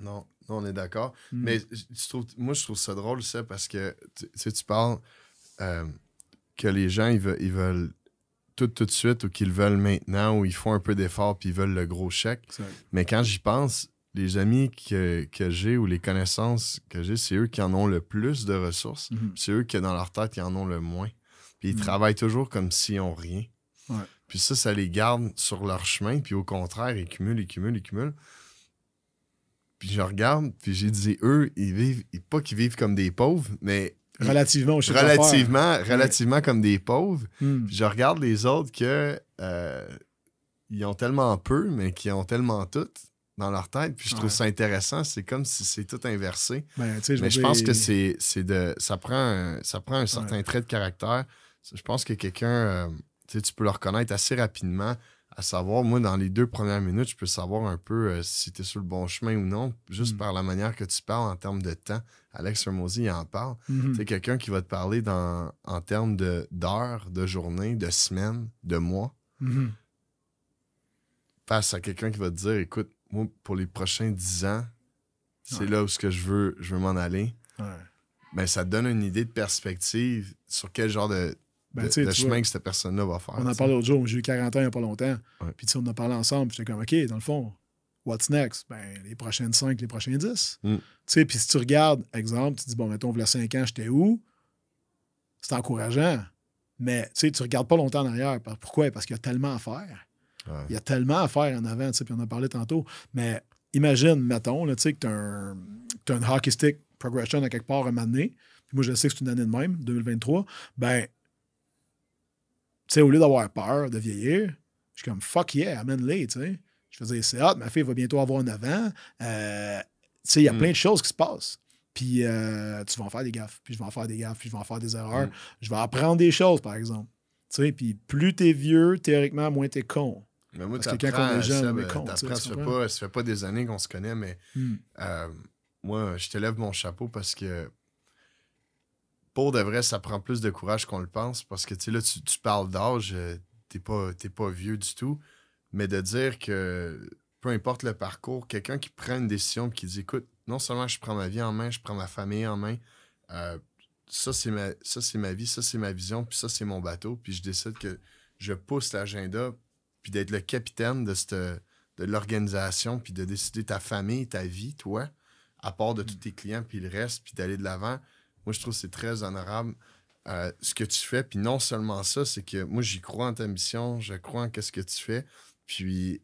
Non, non, on est d'accord. Mm. Mais je trouve, moi, je trouve ça drôle, ça, parce que tu sais, tu parles euh, que les gens, ils veulent, ils veulent tout tout de suite ou qu'ils veulent maintenant ou ils font un peu d'effort puis ils veulent le gros chèque. Exact. Mais quand j'y pense, les amis que, que j'ai ou les connaissances que j'ai, c'est eux qui en ont le plus de ressources. Mhm. C'est eux qui, dans leur tête, qui en ont le moins. Puis ils Mhm. travaillent toujours comme s'ils n'ont rien. Ouais. Puis ça, ça les garde sur leur chemin. Puis au contraire, ils cumulent, ils cumulent, ils cumulent. Puis je regarde, puis j'ai dit, eux, ils vivent, pas qu'ils vivent comme des pauvres, mais Relativement au chiffre relativement, relativement comme des pauvres. Mm. Puis je regarde les autres que euh, ils ont tellement peu, mais qui ont tellement tout dans leur tête. Puis je trouve Ouais. ça intéressant. C'est comme si c'est tout inversé. Ben, mais je pense que c'est c'est de. Ça prend un, ça prend un certain trait de caractère. Je pense que quelqu'un, euh, tu peux le reconnaître assez rapidement. À savoir, moi, dans les deux premières minutes, je peux savoir un peu euh, si tu es sur le bon chemin ou non, juste Mm. par la manière que tu parles en termes de temps. Alex Hermosi, il en parle. Mhm. C'est quelqu'un qui va te parler dans, en termes de- d'heures, de, journées, de semaines, de mois, Mhm. face à quelqu'un qui va te dire écoute, moi, pour les prochains 10 ans, c'est Ouais. là où ce que je veux, je veux m'en aller. Ouais. Ben, ça te donne une idée de perspective sur quel genre de, Ben, de- tu chemin vois, que cette personne-là va faire. On en parlait l'autre jour, j'ai eu 40 ans il n'y a pas longtemps. Ouais. Puis tu sais, on en a parlé ensemble, puis j'étais comme, OK, dans le fond, what's next? Ben, les prochaines 5, les prochains 10. Mm. Tu sais, puis si tu regardes, exemple, tu dis, bon, mettons, voilà 5 ans, j'étais où? C'est encourageant. Mais tu sais, tu regardes pas longtemps en arrière. Pourquoi? Parce qu'il y a tellement à faire. Ouais. Il y a tellement à faire en avant, tu sais, puis on en a parlé tantôt. Mais imagine, mettons, là, tu sais, que tu as, un une hockey stick progression à quelque part un moment donné. Puis moi, je sais que c'est une année de même, 2023. Ben, sais, au lieu d'avoir peur de vieillir, je suis comme fuck yeah, amène-les, tu sais. Je faisais c'est hot, ma fille va bientôt avoir 9 ans. Euh, tu sais, il y a Mm. plein de choses qui se passent. Puis euh, tu vas en faire des gaffes, puis je vais en faire des gaffes, puis je vais en faire des erreurs. Mm. Je vais apprendre des choses, par exemple. Tu sais, puis plus t'es vieux, théoriquement, moins t'es con. Mais moi, Parce que quand on est jeune, on est Seb, con, t'apprends, tu sais, ça fait pas, ça fait pas des années qu'on se connaît, mais Hmm. Euh, moi, je te lève mon chapeau parce que pour de vrai, ça prend plus de courage qu'on le pense parce que tu sais, là, tu, tu parles d'âge, euh, t'es pas, pas vieux du tout, mais de dire que peu importe le parcours, quelqu'un qui prend une décision qui dit écoute, non seulement je prends ma vie en main, je prends ma famille en main, euh, ça c'est ma, ça, ma vie, ça c'est ma vision, puis ça c'est mon bateau, puis je décide que je pousse l'agenda, puis d'être le capitaine de cette de l'organisation, puis de décider ta famille, ta vie, toi, à part de tous tes clients, puis le reste, puis d'aller de l'avant. Moi, je trouve que c'est très honorable euh, ce que tu fais. Puis non seulement ça, c'est que moi, j'y crois en ta mission, je crois en ce que tu fais. Puis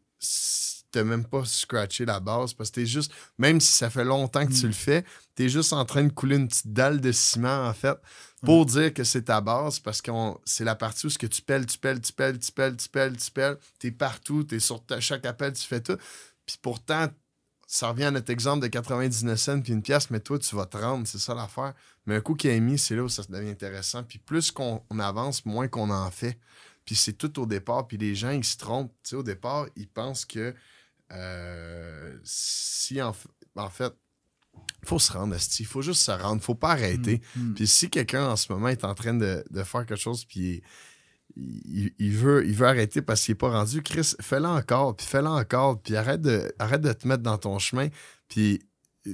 t'as même pas scratché la base parce que t'es juste, même si ça fait longtemps que tu Mm. le fais, t'es juste en train de couler une petite dalle de ciment, en fait, pour dire que c'est ta base parce que c'est la partie où ce que tu pelles, tu pelles, tu pelles, tu pelles, tu pelles, tu pelles, t'es partout, t'es sur ta- chaque appel, tu fais tout. Puis pourtant, ça revient à notre exemple de 99 cents puis une pièce, mais toi, tu vas te rendre, c'est ça l'affaire. Mais un coup qu'il a mis, c'est là où ça devient intéressant. Puis plus qu'on on avance, moins qu'on en fait. Puis c'est tout au départ. Puis les gens, ils se trompent. Tu sais, au départ, ils pensent que euh, si en, en fait, il faut se rendre, il faut juste se rendre, faut pas arrêter. Hmm. Hmm. Puis si quelqu'un en ce moment est en train de, de faire quelque chose, puis il, il- il veut, il veut arrêter parce qu'il n'est pas rendu, Chris, fais-le encore, puis fais-le encore, puis arrête de, arrête de te mettre dans ton chemin, puis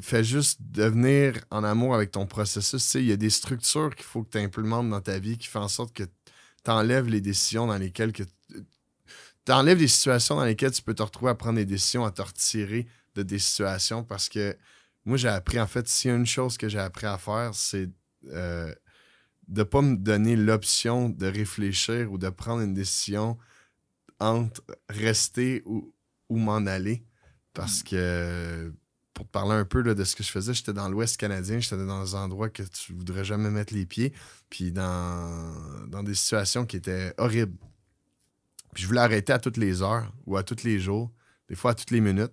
fais juste devenir en amour avec ton processus. Il y a des structures qu'il faut que tu implémentes dans ta vie qui font en sorte que tu enlèves les décisions dans lesquelles que tu enlèves des situations dans lesquelles tu peux te retrouver à prendre des décisions, à te retirer de des situations parce que moi, j'ai appris, en fait, s'il y a une chose que j'ai appris à faire, c'est euh, de ne pas me donner l'option de réfléchir ou de prendre une décision entre rester ou, ou m'en aller. Parce que, pour te parler un peu de ce que je faisais, j'étais dans l'Ouest canadien, j'étais dans un endroit que tu voudrais jamais mettre les pieds, puis dans, dans des situations qui étaient horribles. Puis je voulais arrêter à toutes les heures ou à tous les jours, des fois à toutes les minutes.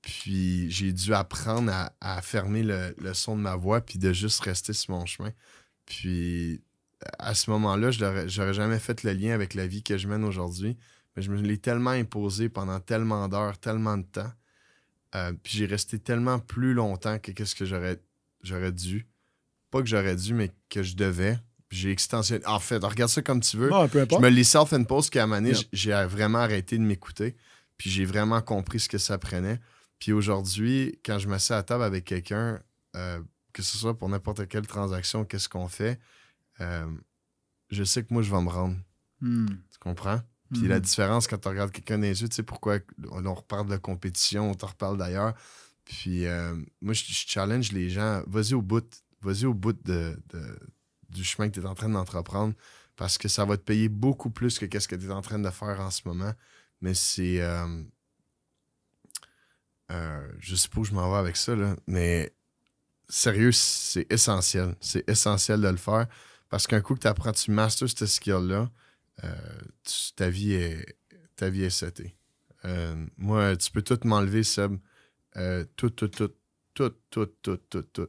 Puis j'ai dû apprendre à, fermer le, le son de ma voix puis de juste rester sur mon chemin. Puis à ce moment-là, je j'aurais jamais fait le lien avec la vie que je mène aujourd'hui. Mais je me l'ai tellement imposé pendant tellement d'heures, tellement de temps. Euh, puis j'ai resté tellement plus longtemps que qu'est-ce que j'aurais j'aurais dû. Pas que j'aurais dû, mais que je devais. Puis j'ai extensionné. En fait, regarde ça comme tu veux. Peu Je me l'ai self-impose qu'à un Yeah. j'ai vraiment arrêté de m'écouter. Puis j'ai vraiment compris ce que ça prenait. Puis aujourd'hui, quand je m'assieds à table avec quelqu'un, euh, que ce soit pour n'importe quelle transaction, qu'est-ce qu'on fait, euh, je sais que moi, je vais me rendre. Hmm. Tu comprends? Puis Mhm. la différence quand tu regardes quelqu'un dans les yeux, tu sais pourquoi on, on reparle de compétition, on te reparle d'ailleurs. Puis euh, moi, je, je challenge les gens, vas-y au bout, vas-y au bout de, de- du chemin que tu es en train d'entreprendre parce que ça va te payer beaucoup plus que qu'est-ce que tu es en train de faire en ce moment. Mais c'est. euh, euh, je sais pas où je m'en vais avec ça, là, mais sérieux, c'est essentiel. C'est essentiel de le faire parce qu'un coup que tu apprends, tu masters ce skill-là, euh, tu- ta vie est ta vie est setée. Euh, moi, tu peux tout m'enlever, Seb. Euh, tout, tout, tout, tout, tout, tout, tout, tout.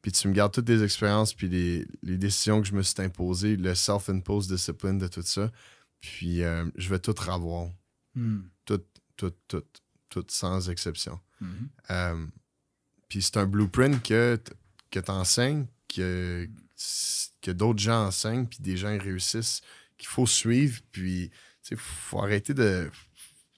Puis tu me gardes toutes les expériences, puis les, les décisions que je me suis imposées, le self-imposed discipline de tout ça. Puis euh, je vais tout revoir. Hmm. Tout, tout, tout, tout, sans exception. Euh, puis c'est un blueprint que, que tu enseignes, que, que d'autres gens enseignent, puis des gens réussissent, qu'il faut suivre. Puis, il faut arrêter de.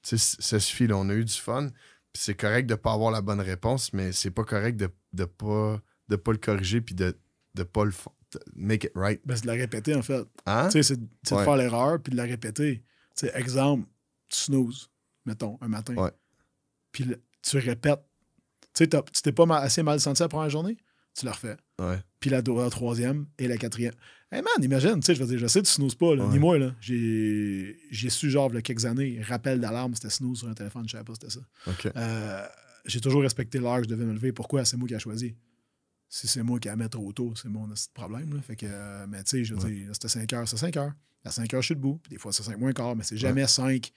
Tu sais, ça suffit, là, on a eu du fun. Puis c'est correct de ne pas avoir la bonne réponse, mais c'est pas correct de ne pas, de pas le corriger, puis de ne pas le de make it right. Ben, c'est de la répéter, en fait. Hein? Tu sais, c'est Ouais. de faire l'erreur puis de la répéter. Tu sais, exemple, tu snooze, mettons, un matin. Puis tu répètes. Tu sais, t'as- tu t'es pas assez mal senti la première journée, tu le refais. Ouais. Puis la, la troisième et la quatrième. Hey man, imagine, tu sais, je veux dire, je sais que tu snoozes pas, là, Ouais. ni moi, là. J'ai j'ai su, genre, il y a quelques années, rappel d'alarme, c'était snooze sur un téléphone, je savais pas c'était ça. Euh, j'ai toujours respecté l'heure que je devais me lever. Pourquoi? C'est moi qui ai choisi. Si c'est moi qui à mettre trop tôt, c'est mon problème. là. Fait que, euh, mais tu sais, je veux Ouais. dire, c'était 5 heures, c'est 5 heures. À 5 heures, je suis debout. Puis des fois, c'est 5 moins quart, mais c'est jamais 5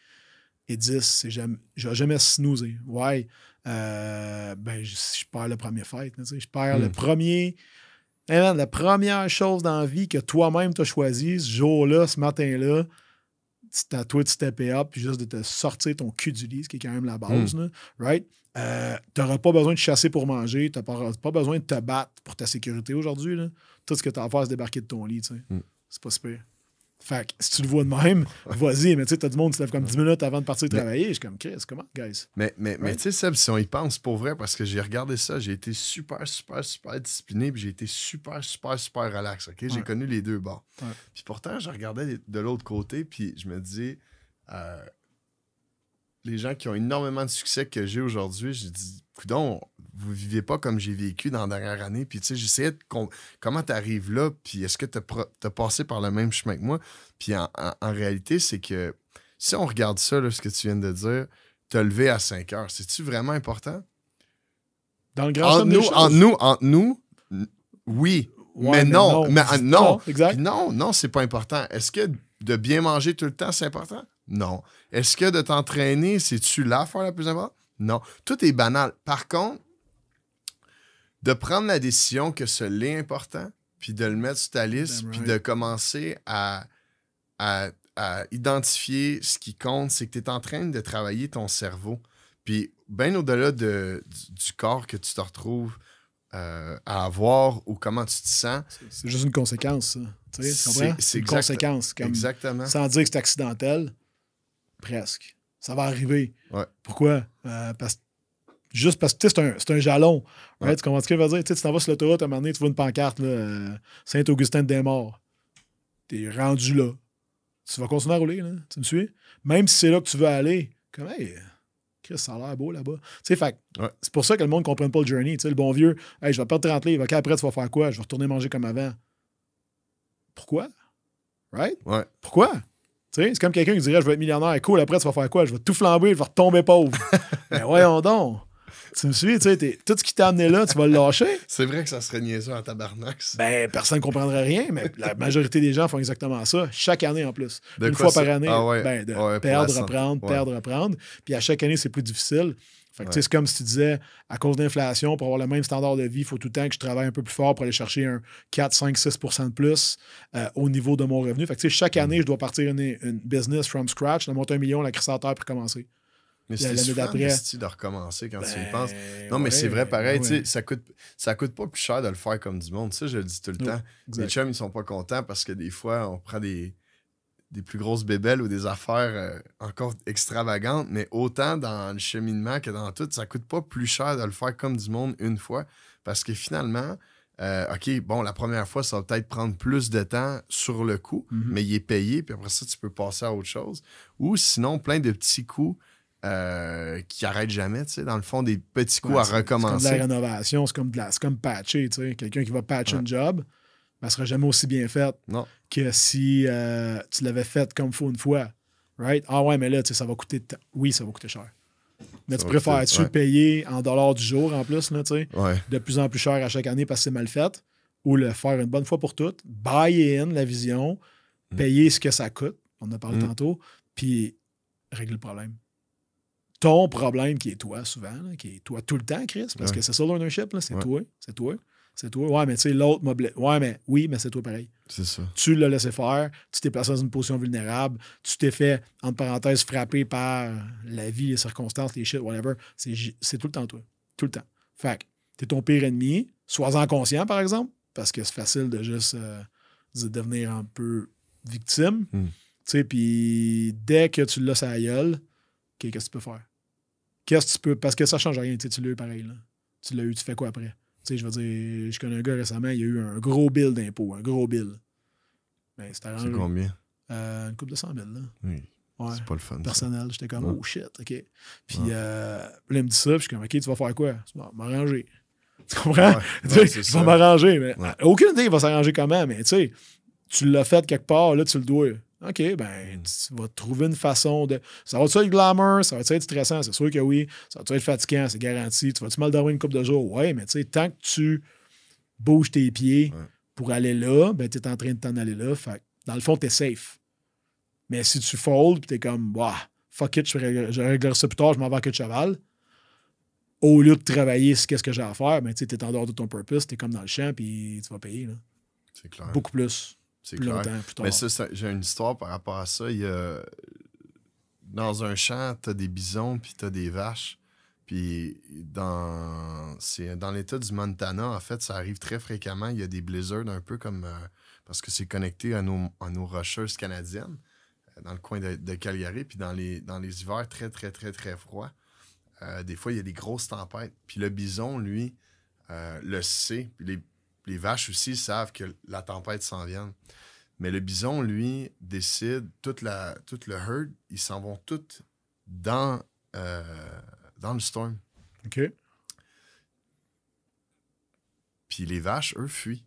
et 10. C'est jamais, j'ai jamais snoozé. Ouais. Euh, ben, je, je perds le premier fight. là, tu sais. Je perds le Mm. premier. Hey man, la première chose dans la vie que toi-même t'as choisi, ce jour-là, ce matin-là, c'est à toi de stepper up, puis juste de te sortir ton cul du lit, ce qui est quand même la base, là, right? Euh, t'auras pas besoin de chasser pour manger, t'as pas, pas besoin de te battre pour ta sécurité aujourd'hui. Tout ce que t'as à faire, c'est débarquer de ton lit, tu sais. Mm. C'est pas super. Fait que si tu le vois de même, vas-y, mais tu sais, t'as du monde qui se lève comme 10 minutes avant de partir Mais- travailler. Je suis comme, Chris, comment, guys? Mais, mais, mais tu sais, Seb, si on y pense pour vrai, parce que j'ai regardé ça, j'ai été super, super, super discipliné, puis j'ai été super, super, super relax. ok? J'ai connu les deux bords. Ouais. Puis pourtant, je regardais de l'autre côté, puis je me dis, euh, les gens qui ont énormément de succès que j'ai aujourd'hui, je dis, coudon, vous vivez pas comme j'ai vécu dans la dernière année. Puis tu sais, j'essayais de. com- comment tu arrives là, puis est-ce que tu as, passé par le même chemin que moi? Puis en, en- en réalité, c'est que si on regarde ça, là, ce que tu viens de dire, te lever à 5 heures, c'est-tu vraiment important? Dans le grand Entre nous, entre nous, entre nous, oui. Ouais, mais non, mais, ah, non. exact. Puis non, non, c'est pas important. Est-ce que de bien manger tout le temps, c'est important? Non. Est-ce que de t'entraîner, c'est-tu l'affaire la plus importante? Non. Tout est banal. Par contre, de prendre la décision que ce l'est important, puis de le mettre sur ta liste, puis de commencer à, à, à identifier ce qui compte, c'est que tu es en train de travailler ton cerveau. Puis, bien au-delà de, du, du corps que tu te retrouves euh, à avoir ou comment tu te sens, C'est juste une conséquence, ça. Tu C'est- comprends? c'est C'est une exact- conséquence. Comme, exactement. sans dire que c'est accidentel, presque. Ça va arriver. Ouais. Pourquoi? Euh, parce, juste parce que c'est un, un jalon. Ouais. Tu comprends ce que je veux dire? Tu sais, tu t'en vas sur l'autoroute, à un moment donné, tu vois une pancarte, euh, Saint-Augustin de Desmaures. T'es rendu là. Tu vas continuer à rouler, là. Tu me suis? Même si c'est là que tu veux aller, comme, hey, Chris, ça a l'air beau là-bas. Tu sais, Ouais. c'est pour ça que le monde ne comprenne pas le journey. Tu sais, le bon vieux, hey, je vais perdre 30 livres. OK, après, tu vas faire quoi? Je vais retourner manger comme avant. Pourquoi? Right? Ouais. Pourquoi? C'est comme quelqu'un qui dirait je vais être millionnaire. Cool, après, tu vas faire quoi? Je vais tout flamber, je vais retomber pauvre. Mais voyons donc. Tu me suis, tu sais, tout ce qui t'a amené là, tu vas le lâcher. C'est vrai que ça serait niaiseux en tabarnak. ça. Ben, personne ne comprendrait rien, mais la majorité des gens font exactement ça, chaque année en plus. De Une fois par année, Ah ouais. ben, de Ouais, pour perdre, reprendre, Ouais. perdre, reprendre. Puis à chaque année, c'est plus difficile. Ouais. c'est comme si tu disais, à cause d'inflation, pour avoir le même standard de vie, il faut tout le temps que je travaille un peu plus fort pour aller chercher un 4, 5, 6 de plus euh, au niveau de mon revenu. Fait que, chaque Mm. année, je dois partir une, une business from scratch, de monter un million, la crise à terre pour commencer. Mais c'est de recommencer quand tu y Ben, penses. Non, mais ouais, c'est vrai, pareil, ouais. ça coûte, ça coûte pas plus cher de le faire comme du monde. Ça, je le dis tout le temps. Les chums, ils sont pas contents parce que des fois, on prend des. Des plus grosses bébelles ou des affaires euh, encore extravagantes, mais autant dans le cheminement que dans tout, ça coûte pas plus cher de le faire comme du monde une fois. Parce que finalement, euh, OK, bon, la première fois, ça va peut-être prendre plus de temps sur le coup, Mhm. mais il est payé, puis après ça, tu peux passer à autre chose. Ou sinon, plein de petits coups euh, qui arrêtent jamais, tu sais, dans le fond, des petits coups Ouais, à c'est- C'est comme de recommencer. la rénovation, c'est comme, de la- comme patcher. tu sais. Quelqu'un qui va patcher un job, ben, sera jamais aussi bien fait Non. que si euh, tu l'avais fait comme faut une fois. Right? Ah ouais, mais là, tu sais, ça va coûter. t- Oui, ça va coûter cher. Mais Ça tu préfères-tu ouais. payer en dollars du jour en plus, là, tu sais, Ouais. de plus en plus cher à chaque année parce que c'est mal fait, ou le faire une bonne fois pour toutes, buy in la vision, Mm. payer ce que ça coûte, on en a parlé Mm. tantôt, puis régler le problème. Ton problème qui est toi souvent, là, qui est toi tout le temps, Chris, parce Ouais. que c'est ça l'ownership, là, c'est toi, c'est toi, c'est toi. Ouais, mais tu sais, l'autre m'a blessé. Ouais, mais oui, mais c'est toi pareil. C'est ça. Tu l'as laissé faire, tu t'es placé dans une position vulnérable, tu t'es fait, entre parenthèses, frapper par la vie, les circonstances, les shit, whatever. C'est tout le temps toi. Tout le temps. Fait que t'es ton pire ennemi. Sois-en conscient, par exemple, parce que c'est facile de juste euh, de devenir un peu victime. Mm. Tu sais, puis dès que tu l'as sa gueule, qu'est-ce que tu peux faire? Qu'est-ce que tu peux. Parce que ça change rien, tu l'as eu pareil. Là. Tu l'as eu, tu fais quoi après? Je veux dire, je connais un gars récemment, il a eu un gros bill d'impôt, un gros bill. Ben, c'était C'est combien? Euh, une coupe de 100 000, là. Oui. Ouais. C'est pas le fun. Personnel. J'étais comme, Ouais. oh shit, OK. Puis Ouais. euh, là, il me dit ça, puis je suis comme, OK, tu vas faire quoi? Je m'arranger. Tu comprends? Tu sais, ouais, c'est il ça. va m'arranger. Mais aucune idée, il va s'arranger comment, mais tu sais, tu l'as fait quelque part, là, tu le dois. OK, Mm. ben, tu vas trouver une façon de. Ça va-tu être glamour? Ça va-tu être stressant? C'est sûr que oui. Ça va-tu être fatigant? C'est garanti. Tu vas-tu mal dormir une couple de jours? Ouais, mais tu sais, tant que tu bouges tes pieds Ouais. pour aller là, ben, tu es en train de t'en aller là. Fait dans le fond, tu es safe. Mais si tu fold, puis tu es comme, Wah, fuck it, je réglerai je réglerai ça plus tard, je m'en vais à queue de cheval. Au lieu de travailler sur qu'est-ce que j'ai à faire, ben, tu es en dehors de ton purpose, tu es comme dans le champ, puis tu vas payer. Là. C'est clair. Beaucoup plus, C'est clair. longtemps, plus tard. Mais ça, ça- j'ai une histoire par rapport à ça. Il y a- Dans un champ, tu as des bisons puis tu as des vaches. Puis dans, c'est dans l'État du Montana, en fait, ça arrive très fréquemment. Il y a des blizzards un peu comme. euh, parce que c'est connecté à nos, à nos rocheuses canadiennes, euh, dans le coin de, de Calgary. Puis dans les, dans les hivers très, très, très, très froids, euh, des fois, il y a des grosses tempêtes. Puis le bison, lui, euh, le sait. Puis les, les vaches aussi savent que la tempête s'en vient. Mais le bison, lui, décide, toute la, toute le herd, ils s'en vont tous dans, euh, dans le storm. OK. Puis les vaches, eux, fuient.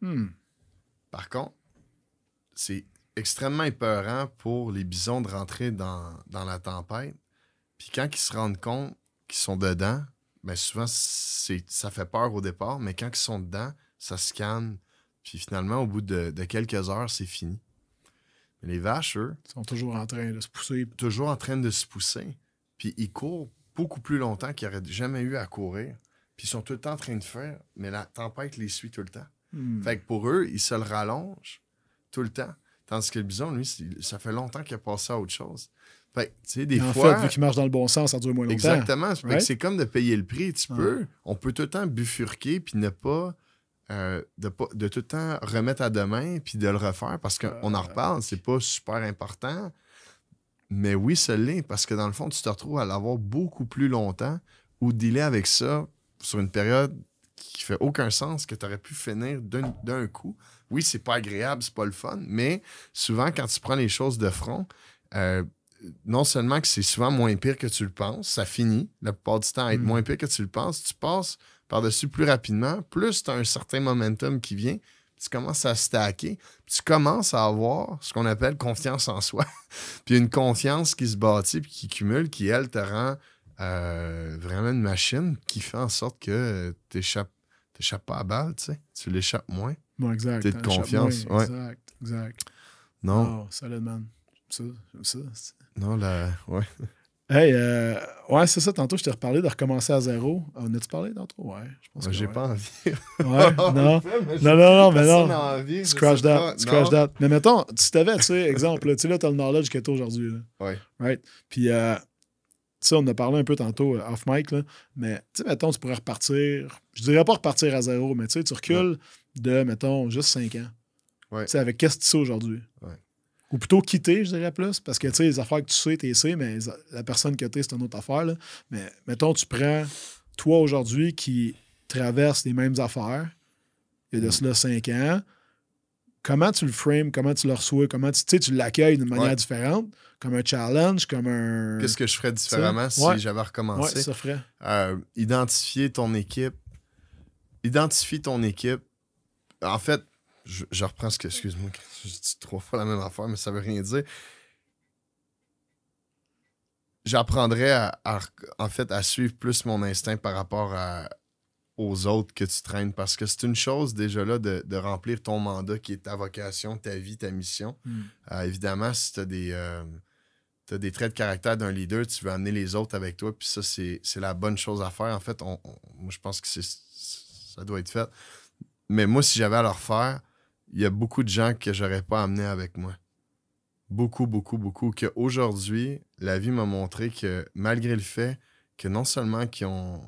Hmm. Par contre, c'est extrêmement épeurant pour les bisons de rentrer dans, dans la tempête. Puis quand ils se rendent compte qu'ils sont dedans, ben souvent, ça fait peur au départ, mais quand ils sont dedans, ça se calme. Puis finalement, au bout de, de quelques heures, c'est fini. Mais les vaches, eux, Ils sont toujours en train de se pousser. toujours en train de se pousser. Puis ils courent beaucoup plus longtemps qu'ils n'auraient jamais eu à courir. Puis ils sont tout le temps en train de faire, mais la tempête les suit tout le temps. Hmm. Fait que pour eux, ils se le rallongent tout le temps. Tandis que le bison, lui, ça fait longtemps qu'il a passé à autre chose. Fait que, tu sais, des en fois. fait, vu qu'il marche dans le bon sens, ça dure moins longtemps. Exactement. C'est comme de payer le prix. Tu peux, on peut tout le temps bifurquer puis ne pas, euh, de de tout le temps remettre à demain puis de le refaire parce qu'on en Euh. reparle. C'est pas super important. Mais oui, ça l'est parce que dans le fond, tu te retrouves à l'avoir beaucoup plus longtemps ou dealer avec ça sur une période qui fait aucun sens que tu aurais pu finir d'un d'un coup. Oui, c'est pas agréable, c'est pas le fun, mais souvent, quand tu prends les choses de front, euh, non seulement que c'est souvent moins pire que tu le penses, ça finit la plupart du temps à être Mm. moins pire que tu le penses, tu passes par-dessus plus rapidement, plus tu as un certain momentum qui vient, tu commences à stacker, tu commences à avoir ce qu'on appelle confiance en soi. puis une confiance qui se bâtit puis qui cumule, qui, elle, te rend euh, vraiment une machine qui fait en sorte que tu n'échappes pas à balle, tu sais. Tu l'échappes moins. Bon, exact. T'es de confiance, moins. ouais. Exact, exact. Non, Oh, solid, man. Ça, j'aime ça. Non, la... ouais. Hey, euh, ouais, c'est ça. Tantôt, je t'ai reparlé de recommencer à zéro. On a-tu parlé tantôt? Ouais, je pense que J'ai ouais. pas envie. Ouais, non. Non, Non, non, non, mais non. envie, Scratch that. Scratch that. Mais mettons, tu t'avais, tu sais, exemple, tu sais, là, t'as le knowledge que t'as aujourd'hui. là. Ouais. Right? Puis, euh, tu sais, on en a parlé un peu tantôt euh, off mic, là, mais tu sais, mettons, tu pourrais repartir. Je dirais pas repartir à zéro, mais tu sais, tu recules de, mettons, juste 5 ans. Ouais. Tu sais, avec qu'est-ce que tu sais aujourd'hui? Ouais. Ou plutôt quitter, je dirais plus. Parce que, tu sais, les affaires que tu sais, tu sais, mais la personne que tu es, c'est une autre affaire. Là. Mais mettons, tu prends toi aujourd'hui qui traverse les mêmes affaires, il y a de mm. cela cinq ans, comment tu le frames, comment tu le reçois, comment tu, tu l'accueilles d'une manière différente, comme un challenge, comme un. Qu'est-ce que je ferais différemment si j'avais recommencé? Ouais, ça ferait. Euh, identifier ton équipe. Identifie ton équipe. En fait, je, reprends ce que. Excuse-moi, je dis trois fois la même affaire, mais ça veut rien dire. J'apprendrais à, en fait, à suivre plus mon instinct par rapport aux autres que tu traînes. Parce que c'est une chose déjà là de, remplir ton mandat qui est ta vocation, ta vie, ta mission. Hmm. Euh, évidemment, si tu as des. Euh, des traits de caractère d'un leader, tu veux amener les autres avec toi, puis ça, c'est la bonne chose à faire. En fait, moi, je pense que ça doit être fait. Mais moi, si j'avais à le refaire, il y a beaucoup de gens que j'aurais pas amené avec moi. Beaucoup, beaucoup, beaucoup. Qu'aujourd'hui, la vie m'a montré que malgré le fait que non seulement qu'ils ont,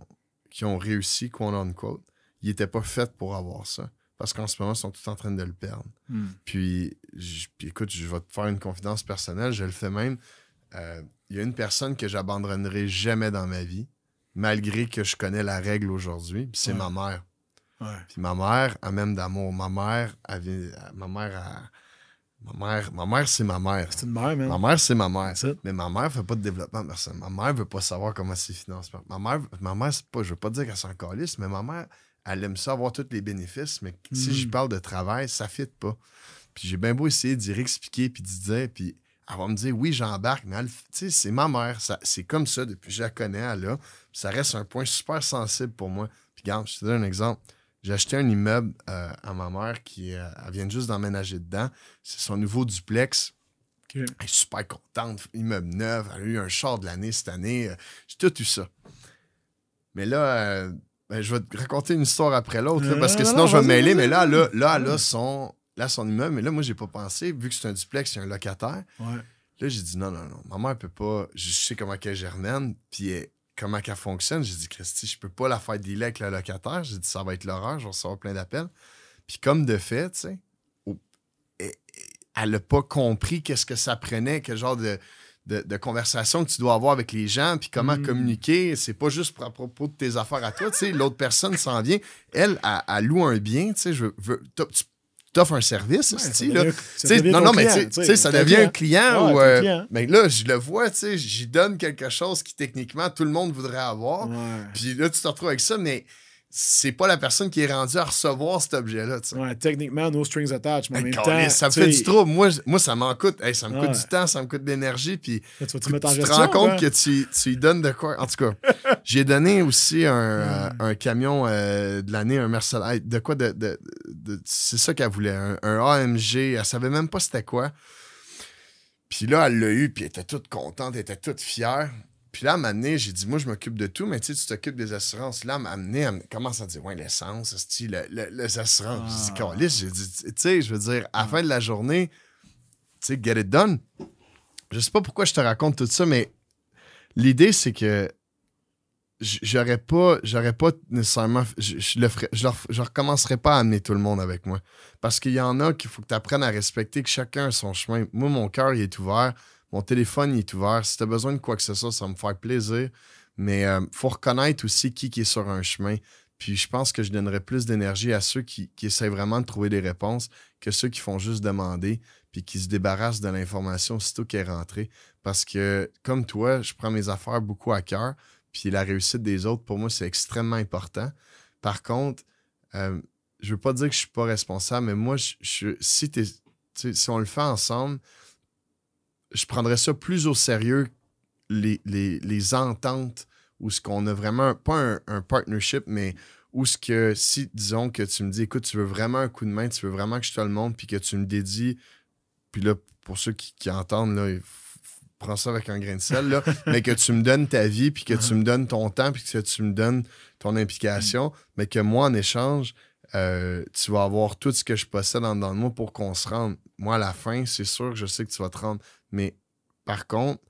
qui ont réussi, quote unquote, ils n'étaient pas faits pour avoir ça. Parce qu'en ce moment, ils sont tous en train de le perdre. Hmm. Puis, écoute, je vais te faire une confidence personnelle, je le fais même. Euh, il y a une personne que j'abandonnerai jamais dans ma vie, malgré que je connais la règle aujourd'hui, puis c'est ma mère. Puis ma mère a même d'amour. Ma mère avait. Ma mère a. Ma mère, ma mère c'est ma mère. C'est une mère, même. Ma mère, c'est ma mère. Mais ma mère fait pas de développement personnel. Ma mère veut pas savoir comment c'est financé. Ma mère, ma mère c'est pas, je veux pas dire qu'elle s'en calisse, mais ma mère, elle aime ça avoir tous les bénéfices, mais si je mm. parle de travail, ça fit pas. Puis j'ai bien beau essayer d'y réexpliquer, puis d'y dire, puis elle va me dire, oui, j'embarque, mais c'est ma mère. C'est comme ça depuis que je la connais, elle là. Ça reste un point super sensible pour moi. Puis regarde, je te donne un exemple. J'ai acheté un immeuble euh, à ma mère qui euh, elle vient juste d'emménager dedans. C'est son nouveau duplex. Elle est super contente. Immeuble neuf. Elle a eu un char de l'année cette année. Euh, j'ai tout eu ça. Mais là, ben, je vais te raconter une histoire après l'autre parce que sinon je vais me mêler. Mais là, là, là, elle a son, là, son immeuble. Mais là, moi, j'ai pas pensé. Vu que c'est un duplex, il y a un locataire. Là, j'ai dit non, non, non. Ma mère peut pas. Je sais comment qu'elle est germaine. Puis elle, comment qu'elle fonctionne. J'ai dit, Christy, je peux pas la faire dealer avec le locataire. J'ai dit, ça va être l'horreur, je vais recevoir plein d'appels. Puis comme de fait, tu sais, elle n'a pas compris qu'est-ce que ça prenait, quel genre de, de, conversation que tu dois avoir avec les gens, puis comment mm. communiquer. C'est pas juste à propos de tes affaires à toi, tu sais. L'autre personne s'en vient. Elle, elle, loue un bien, tu sais. Je veux, t'offres un service, là. non, non, mais tu sais, ça devient un client. ou, euh, mais là, je le vois, tu sais, j'y donne quelque chose qui, techniquement, tout le monde voudrait avoir. Puis là, tu te retrouves avec ça, mais c'est pas la personne qui est rendue à recevoir cet objet-là. Ouais, techniquement, no strings attached. Mais en même temps, ça me fait du trouble. Moi, moi ça m'en coûte. ça me coûte du temps, ça me coûte de l'énergie. Puis tu, te rends compte que tu, tu lui donnes de quoi. En tout cas, j'ai donné aussi un, euh, un camion euh, de l'année, un Mercedes. De quoi de. de, c'est ça qu'elle voulait. Un, un, AMG. Elle savait même pas c'était quoi. Puis là, elle l'a eu, puis elle était toute contente, elle était toute fière. Puis là, à j'ai dit, moi, je m'occupe de tout, mais tu sais, tu t'occupes des assurances. Là, à elle commence à dire, ouais, l'essence, le, le, les assurances. Ah. J'ai dit, j'ai dit, tu sais, je veux dire, à la fin de la journée, tu sais, get it done. Je sais pas pourquoi je te raconte tout ça, mais l'idée, c'est que j'aurais pas, j'aurais pas nécessairement, je, je, le ferais, je, je, recommencerais pas à amener tout le monde avec moi. Parce qu'il y en a qu'il faut que tu apprennes à respecter, que chacun a son chemin. Moi, mon cœur, il est ouvert mon téléphone est ouvert. Si tu as besoin de quoi que ce soit, ça me faire plaisir. Mais il euh, faut reconnaître aussi qui, qui est sur un chemin. Puis je pense que je donnerais plus d'énergie à ceux qui, qui essaient vraiment de trouver des réponses que ceux qui font juste demander puis qui se débarrassent de l'information aussitôt qu'elle est rentrée. Parce que, comme toi, je prends mes affaires beaucoup à cœur. Puis la réussite des autres, pour moi, c'est extrêmement important. Par contre, euh, je veux pas dire que je suis pas responsable, mais moi, je, si, si on le fait ensemble, je prendrais ça plus au sérieux, les, les, ententes où ce qu'on a vraiment, pas un, partnership, mais où ce que, si, disons que tu me dis, écoute, tu veux vraiment un coup de main, tu veux vraiment que je te le montre, puis que tu me dédies, puis là, pour ceux qui, entendent, là, prends ça avec un grain de sel, là, mais que tu me donnes ta vie, puis que tu me donnes ton temps, puis que tu me donnes ton implication, mais que moi, en échange, euh, tu vas avoir tout ce que je possède dans, dans moi pour qu'on se rende. Moi, à la fin, c'est sûr que je sais que tu vas te rendre. Mais par contre,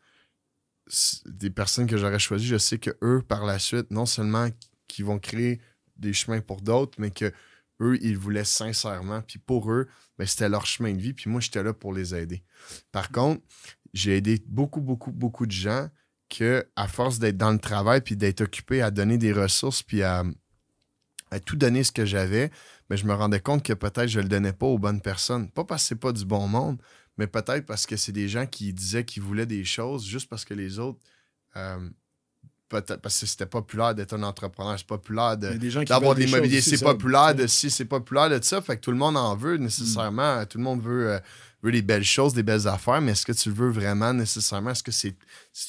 des personnes que j'aurais choisies, je sais que eux, par la suite, non seulement qu'ils vont créer des chemins pour d'autres, mais que eux, ils voulaient sincèrement. Puis pour eux, ben, c'était leur chemin de vie. Puis moi, j'étais là pour les aider. Par contre, j'ai aidé beaucoup, beaucoup, beaucoup de gens que, à force d'être dans le travail, puis d'être occupé à donner des ressources, puis à, tout donner ce que j'avais, mais je me rendais compte que peut-être je ne le donnais pas aux bonnes personnes. Pas parce que c'est pas du bon monde, mais peut-être parce que c'est des gens qui disaient qu'ils voulaient des choses juste parce que les autres. euh, peut-être parce que c'était populaire d'être un entrepreneur, c'est populaire d'avoir de des l'immobilier, c'est populaire de ci, c'est populaire de ça, fait que tout le monde en veut nécessairement. Tout le monde veut, euh, veut des belles choses, des belles affaires, mais est-ce que tu le veux vraiment nécessairement? Est-ce que c'est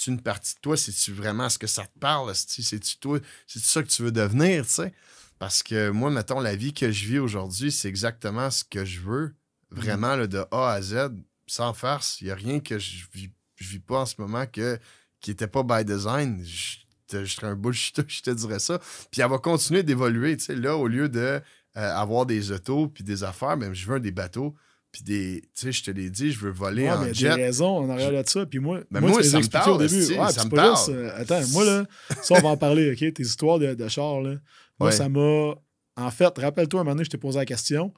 une partie de toi? C'est-tu vraiment est-ce que ça te parle? C'est-tu toi? C'est ça que tu veux devenir, tu sais? Parce que moi, mettons, la vie que je vis aujourd'hui, c'est exactement ce que je veux. Vraiment, là, de A à Z, sans farce. Il n'y a rien que je vis, je vis pas en ce moment que, qui n'était pas by design. Je, serais un bullshit, je te dirais ça. Puis elle va continuer d'évoluer. Tu sais, là, au lieu de euh, avoir des autos puis des affaires, ben, je veux des bateaux. Puis des. Tu sais, je te l'ai dit, je veux voler Ouais, en mais jet. a des raisons en arrière de ça. Puis moi, Ben moi, moi, ça me parle, au début. Ouais, ça me juste, parle. euh, attends, moi, là, ça, on va en parler, OK? Tes histoires de, de char, là. Moi, Ouais. ça m'a. En fait, rappelle-toi, un moment donné, je t'ai posé la question.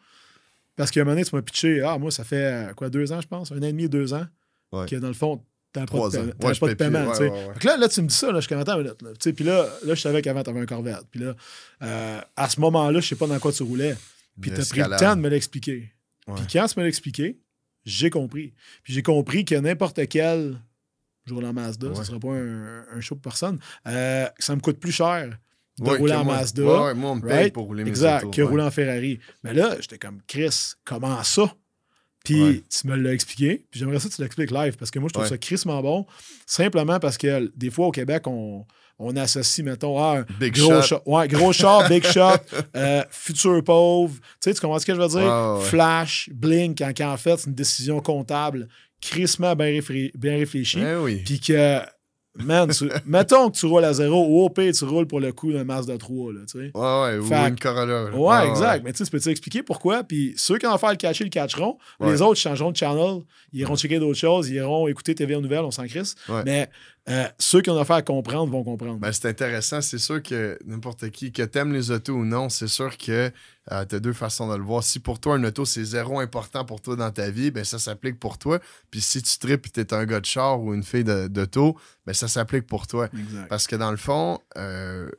Parce qu'à un moment donné, tu m'as pitché. Ah, moi, ça fait euh, quoi, deux ans, je pense? Un an et demi, deux ans. Ouais. Que dans le fond, t'as pas de, paiement- Ouais, pas de paiement. Ouais, là, là, tu me dis ça, là, je suis comme, attends une minute, là. Tu sais, Puis là, là, je savais qu'avant, t'avais un Corvette. Puis là, euh, à ce moment-là, je sais pas dans quoi tu roulais. Puis t'as pris le temps de me l'expliquer. Puis quand tu me l'as expliqué, j'ai compris. Puis j'ai compris que n'importe quel, roule en Mazda, ce ne sera pas un, un show de personne, euh, ça me coûte plus cher de Ouais, rouler en moi. Mazda. Ouais, moi, on me paye right? pour rouler mes Exact, autos, que rouler en Ferrari. Mais là, j'étais comme, Chris, comment ça? Puis tu me l'as expliqué. Puis j'aimerais ça que tu l'expliques live parce que moi, je trouve ça crissement bon. Simplement parce que des fois, au Québec, on, on associe, mettons, ah, un Big gros shot. Ouais, gros shot, big shot, euh, futur pauvre. Tu sais, tu comprends ce que je veux dire? Ouais. Flash, blink, quand, quand en fait, c'est une décision comptable crissement bien réfléchie. Eh oui. Puis que, man, tu- mettons que tu roules à zéro, ou au pire, tu roules pour le coup d'un Mazda 3, là, tu sais. Ouais, ouais, ou une Corolla. Ouais, exact. Mais tu sais, tu peux-tu expliquer pourquoi? Puis ceux qui vont faire le catcher, le catcheront. Ouais. Les autres changeront de channel. Ils iront checker d'autres choses. Ils iront écouter TV en nouvelles, on s'en crisse. Ouais. Mais euh, ceux qui ont affaire à comprendre vont comprendre. Ben, c'est intéressant. C'est sûr que n'importe qui, que t'aimes les autos ou non, c'est sûr que euh, t'as deux façons de le voir. Si pour toi, un auto, c'est zéro important pour toi dans ta vie, ben ça s'applique pour toi. Puis si tu tripes et t'es un gars de char ou une fille d'auto, ben ça s'applique pour toi. exact. Parce que dans le fond, euh,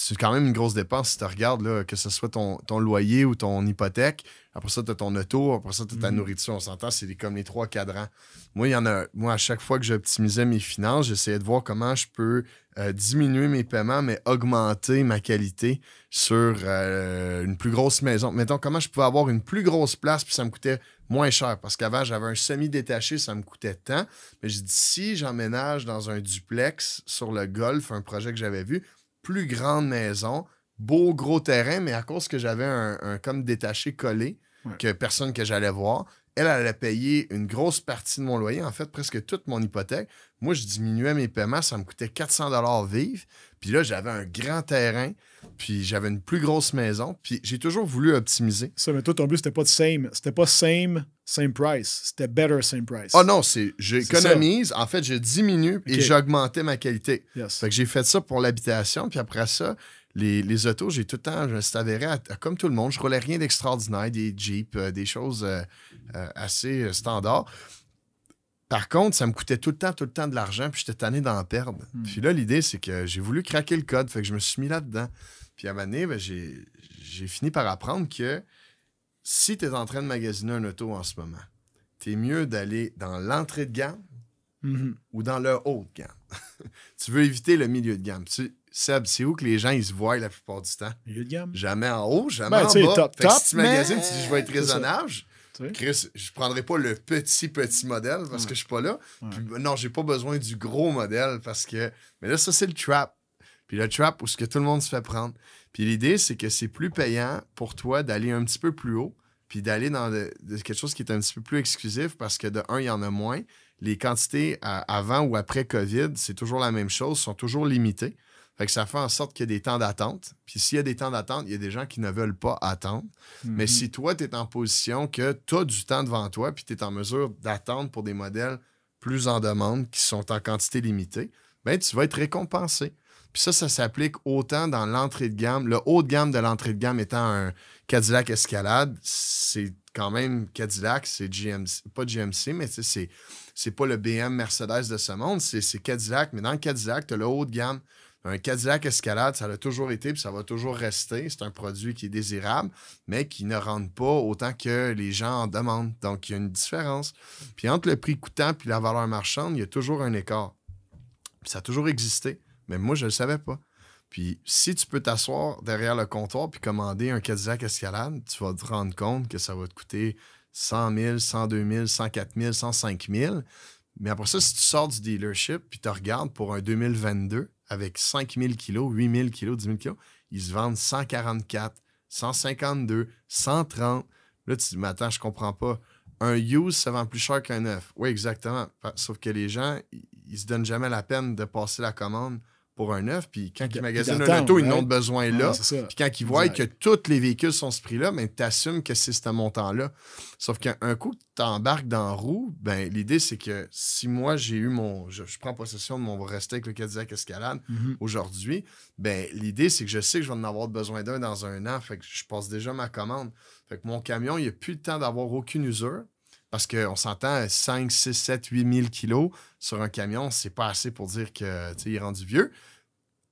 c'est quand même une grosse dépense si tu regardes, là, que ce soit ton, ton loyer ou ton hypothèque. Après ça, tu as ton auto. Après ça, tu as ta Mhm. nourriture. On s'entend, c'est comme les trois cadrans. Moi, il y en a. Moi, à chaque fois que j'optimisais mes finances, j'essayais de voir comment je peux euh, diminuer mes paiements, mais augmenter ma qualité sur euh, une plus grosse maison. Mettons, comment je pouvais avoir une plus grosse place puis ça me coûtait moins cher. Parce qu'avant, j'avais un semi-détaché, ça me coûtait tant. Mais je dis, si j'emménage dans un duplex sur le golf, un projet que j'avais vu, plus grande maison, beau gros terrain, mais à cause que j'avais un, un comme détaché collé, Ouais. que personne que j'allais voir, elle, elle allait payer une grosse partie de mon loyer, en fait, presque toute mon hypothèque. Moi, je diminuais mes paiements, ça me coûtait 400 dollars vivre. Puis là, j'avais un grand terrain, puis j'avais une plus grosse maison, puis j'ai toujours voulu optimiser. Ça, mais toi, ton but, c'était pas de same. C'était pas same, same price. C'était better, same price. Oh non, c'est j'économise, en fait, je diminue et Ok. j'augmentais ma qualité. Yes. Fait que j'ai fait ça pour l'habitation, puis après ça, les, les autos, j'ai tout le temps, je me suis avéré, à- à- comme tout le monde, je roulais rien d'extraordinaire, des Jeeps, euh, des choses euh, euh, assez standards. Par contre, ça me coûtait tout le temps, tout le temps de l'argent, puis j'étais tanné d'en perdre. Hmm. Puis là, l'idée, c'est que j'ai voulu craquer le code, fait que je me suis mis là-dedans. Puis à un moment donné, ben, j'ai j'ai fini par apprendre que si tu es en train de magasiner un auto en ce moment, tu es mieux d'aller dans l'entrée de gamme Mhm. ou dans le haut de gamme. tu veux éviter le milieu de gamme. Tu, Seb, c'est où que les gens ils se voient la plupart du temps? Milieu de gamme. Jamais en haut, jamais Ben, en bas. top, Fait que top, si tu magasines, tu dis je vais être raisonnable. Chris, je prendrai pas le petit, petit modèle parce que je suis pas là. Ouais. Puis, non, j'ai pas besoin du gros modèle parce que. Mais là, ça, c'est le trap. Puis le trap où ce que tout le monde se fait prendre. Puis l'idée, c'est que c'est plus payant pour toi d'aller un petit peu plus haut, puis d'aller dans de- de quelque chose qui est un petit peu plus exclusif parce que de un, il y en a moins. Les quantités à- avant ou après COVID, c'est toujours la même chose, sont toujours limitées. Fait que ça fait en sorte qu'il y a des temps d'attente. Puis s'il y a des temps d'attente, il y a des gens qui ne veulent pas attendre. Mais Mhm. si toi, tu es en position que tu as du temps devant toi, puis tu es en mesure d'attendre pour des modèles plus en demande qui sont en quantité limitée, ben tu vas être récompensé. Puis ça, ça s'applique autant dans l'entrée de gamme. Le haut de gamme de l'entrée de gamme étant un Cadillac Escalade, c'est quand même Cadillac, c'est GMC, pas GMC, mais c'est, c'est pas le BM Mercedes de ce monde, c'est, Cadillac. Mais dans le Cadillac, tu as le haut de gamme. Un Cadillac Escalade, ça l'a toujours été, puis ça va toujours rester. C'est un produit qui est désirable, mais qui ne rentre pas autant que les gens en demandent. Donc, il y a une différence. Puis entre le prix coûtant et la valeur marchande, il y a toujours un écart. ça a toujours existé. Mais moi, je ne le savais pas. Puis si tu peux t'asseoir derrière le comptoir puis commander un Cadillac Escalade, tu vas te rendre compte que ça va te coûter 100 000, 102 000, 104 000, 105 000. Mais après ça, si tu sors du dealership puis tu regardes pour un 2022 avec 5 000 kilos, 8 000 kilos, 10 000 kilos, ils se vendent 144, 152, 130. Là, tu te dis, mais attends, je comprends pas. Un use, ça vend plus cher qu'un neuf. Oui, exactement. Sauf que les gens, ils se donnent jamais la peine de passer la commande pour un neuf. Puis quand ils magasinent un auto, ils n'ont besoin là. puis quand ils voient que tous les véhicules sont ce prix-là, ben, tu assumes que c'est ce montant-là. Sauf qu'un coup, tu embarques dans la roue, ben, l'idée, c'est que si moi, j'ai eu mon. Je, prends possession de mon rester avec le Cadillac Escalade mm-hmm. aujourd'hui, ben, l'idée, c'est que je sais que je vais en avoir besoin d'un dans un an. Fait que je passe déjà ma commande. Fait que mon camion, il n'a plus le temps d'avoir aucune usure. Parce qu'on s'entend 5, 6, 7, 8 000 kilos sur un camion, c'est pas assez pour dire qu'il est rendu vieux.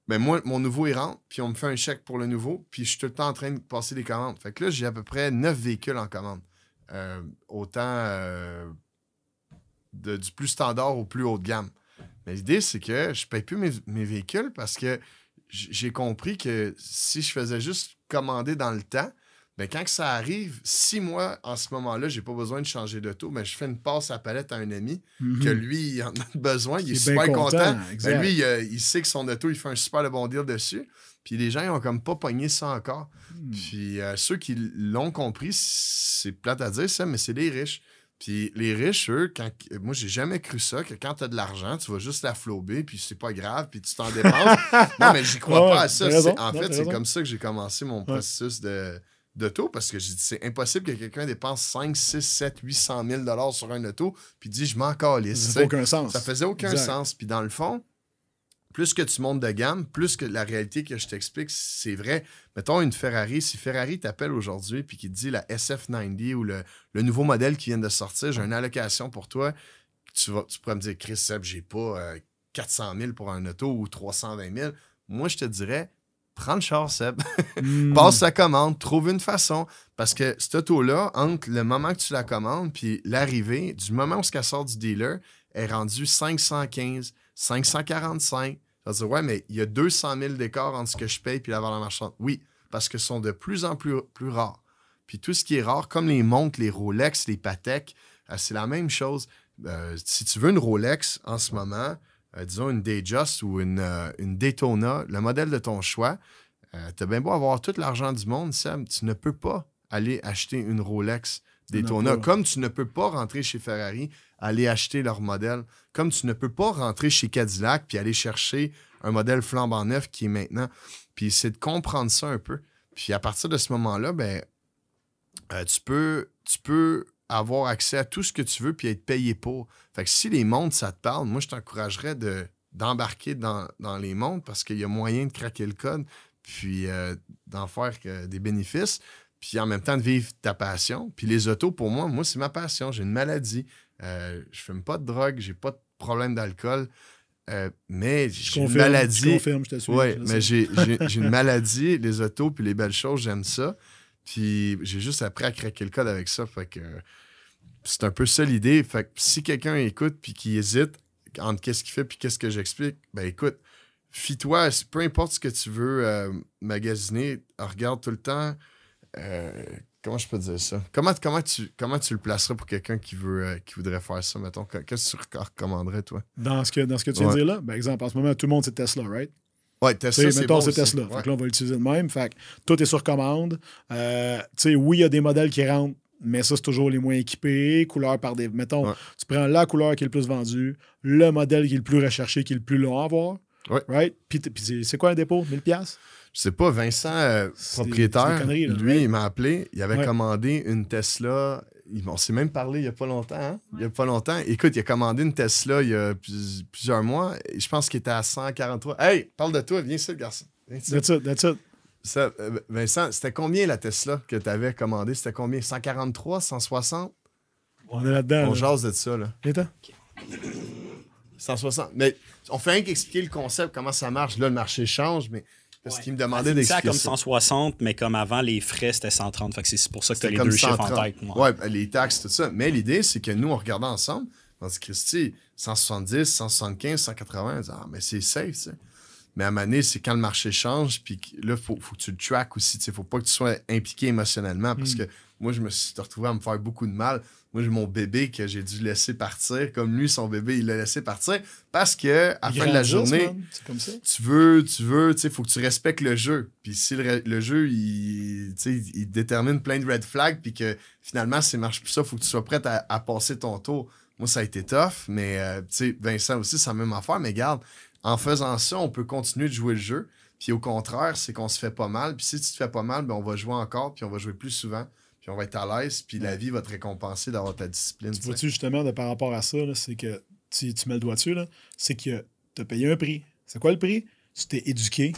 Mais moi, mon nouveau, il rentre, puis on me fait un chèque pour le nouveau, puis je suis tout le temps en train de passer des commandes. Fait que là, j'ai à peu près 9 véhicules en commande. Euh, autant euh, du plus standard au plus haut de gamme. Mais l'idée, c'est que je paye plus mes, véhicules parce que j'ai compris que si je faisais juste commander dans le temps, ben, quand ça arrive, si moi, en ce moment-là, j'ai pas besoin de changer d'auto, ben, je fais une passe à palette à un ami mhm. que lui, il en a besoin, il, est super content. Ben, lui, il, sait que son auto, il fait un super bon deal dessus. Puis les gens, ils ont comme pas pogné ça encore. Hmm. Puis euh, ceux qui l'ont compris, c'est plate à dire ça, mais c'est des riches. Puis les riches, eux, quand, moi, j'ai jamais cru ça, que quand tu as de l'argent, tu vas juste la flober, puis c'est pas grave, puis tu t'en dépenses. non, mais j'y crois pas à ça. En fait, c'est comme ça que j'ai commencé mon processus de d'auto parce que c'est impossible que quelqu'un dépense 5, 6, 7, 800 000 sur un auto puis dit je m'en calisse. Ça faisait aucun sens. Ça faisait aucun sens. Puis dans le fond, plus que tu montes de gamme, plus que la réalité que je t'explique, c'est vrai. Mettons une Ferrari, si Ferrari t'appelle aujourd'hui puis qu'il te dit la SF90 ou le, nouveau modèle qui vient de sortir, j'ai une allocation pour toi, tu, vas, tu pourrais me dire, Chris Seb, j'ai pas 400 euh, 000 pour un auto ou 320 000. Moi, je te dirais, prends le char, Seb. Hmm. Passe sa commande, trouve une façon. Parce que cette auto-là, entre le moment que tu la commandes puis l'arrivée, du moment où elle sort du dealer, est rendue 515, 545. Ça veut dire, ouais, mais il y a 200 000 d'écart entre ce que je paye et la valeur marchande. Oui, parce que ce sont de plus en plus, plus rares. Puis tout ce qui est rare, comme les montres, les Rolex, les Patek, euh, c'est la même chose. Euh, si tu veux une Rolex en ce moment, euh, disons une Datejust ou une, euh, une, Daytona, le modèle de ton choix, euh, tu as bien beau avoir tout l'argent du monde, Sam, tu ne peux pas aller acheter une Rolex Daytona. Comme tu ne peux pas rentrer chez Ferrari, aller acheter leur modèle. Comme tu ne peux pas rentrer chez Cadillac puis aller chercher un modèle flambant neuf qui est maintenant. Puis c'est de comprendre ça un peu. Puis à partir de ce moment-là, ben, tu, peux, tu peux avoir accès à tout ce que tu veux puis être payé pour. Fait que si les montres, ça te parle, moi, je t'encouragerais de, d'embarquer dans, les montres parce qu'il y a moyen de craquer le code puis euh, d'en faire des bénéfices puis en même temps de vivre ta passion. Puis les autos, pour moi, moi, c'est ma passion. J'ai une maladie. Euh, je fume pas de drogue, j'ai pas de problème d'alcool. Euh, mais j'ai une maladie. Je confirme, je te suis. Oui, mais j'ai, j'ai une maladie, les autos, puis les belles choses, j'aime ça. Puis j'ai juste appris à craquer le code avec ça. Fait que c'est un peu ça l'idée. Fait que si quelqu'un écoute puis qui hésite entre qu'est-ce qu'il fait puis qu'est-ce que j'explique, ben écoute, fie-toi, peu importe ce que tu veux euh, magasiner, regarde tout le temps. Euh, comment je peux dire ça? Comment, comment, tu, comment tu le placerais pour quelqu'un qui, veut, euh, qui voudrait faire ça, mettons? Qu'est-ce que tu recommanderais, toi? Dans ce que, dans ce que tu viens de dire là, par exemple, en ce moment, tout le monde, c'est Tesla, right? Ouais, Tesla, c'est bon Tesla. Fait que là, on va l'utiliser de même. Fait que tout est sur commande. Euh, tu sais, oui, il y a des modèles qui rentrent, mais ça, c'est toujours les moins équipés, couleur par des... Mettons, tu prends la couleur qui est le plus vendue, le modèle qui est le plus recherché, qui est le plus long à avoir. Ouais. Right? Puis, c'est quoi un dépôt? 1000$? Je sais pas, Vincent, euh, propriétaire, là. lui, il m'a appelé. Il avait Ouais. commandé une Tesla. Il- On s'est même parlé il y a pas longtemps. hein? Il y a pas longtemps. Écoute, il a commandé une Tesla il y a plus- plusieurs mois. et Je pense qu'il était à 143. Hey, parle de toi. Viens ici, le garçon. Viens ici. That's it, that's it. Ça, euh, Vincent, c'était combien la Tesla que tu avais commandée? C'était combien? 143, 160? On est là-dedans. On là. jase de ça, là. Viens-t'en. 160. Mais on fait rien qu'expliquer le concept, comment ça marche. Là, le marché change, mais parce Ouais. qu'il me demandait C'est comme ça. 160, mais comme avant, les frais, c'était 130. Fait que c'est pour ça que tu as les deux chiffres en 130. tête. moi. Ouais, ben, les taxes, tout ça. Mais l'idée, c'est que nous, on regardait ensemble. On dit, Christy, 170, 175, 180. On dit, ah, mais c'est safe. Mais à un moment donné, c'est quand le marché change, puis là, il faut, faut que tu le track aussi. Il faut pas que tu sois impliqué émotionnellement parce Mm. que moi, je me suis retrouvé à me faire beaucoup de mal. Moi, j'ai mon bébé que j'ai dû laisser partir. Comme lui, son bébé, il l'a laissé partir parce que à la fin de la journée, man. C'est comme ça. tu veux, tu veux, tu sais, faut que tu respectes le jeu. Puis si le, le jeu, il, il détermine plein de red flags, puis que finalement, ça marche plus ça, faut que tu sois prêt à, à passer ton tour. Moi, ça a été tough, mais euh, tu sais, Vincent aussi, c'est la même affaire. Mais garde, en faisant ça, on peut continuer de jouer le jeu. Puis au contraire, c'est qu'on se fait pas mal. Puis si tu te fais pas mal, ben, on va jouer encore, puis on va jouer plus souvent. Puis on va être à l'aise, puis la vie va te récompenser d'avoir ta discipline. Tu vois-tu justement de par rapport à ça, c'est que tu, tu mets le doigt dessus, là, c'est que tu as payé un prix. C'est quoi le prix? Tu t'es éduqué,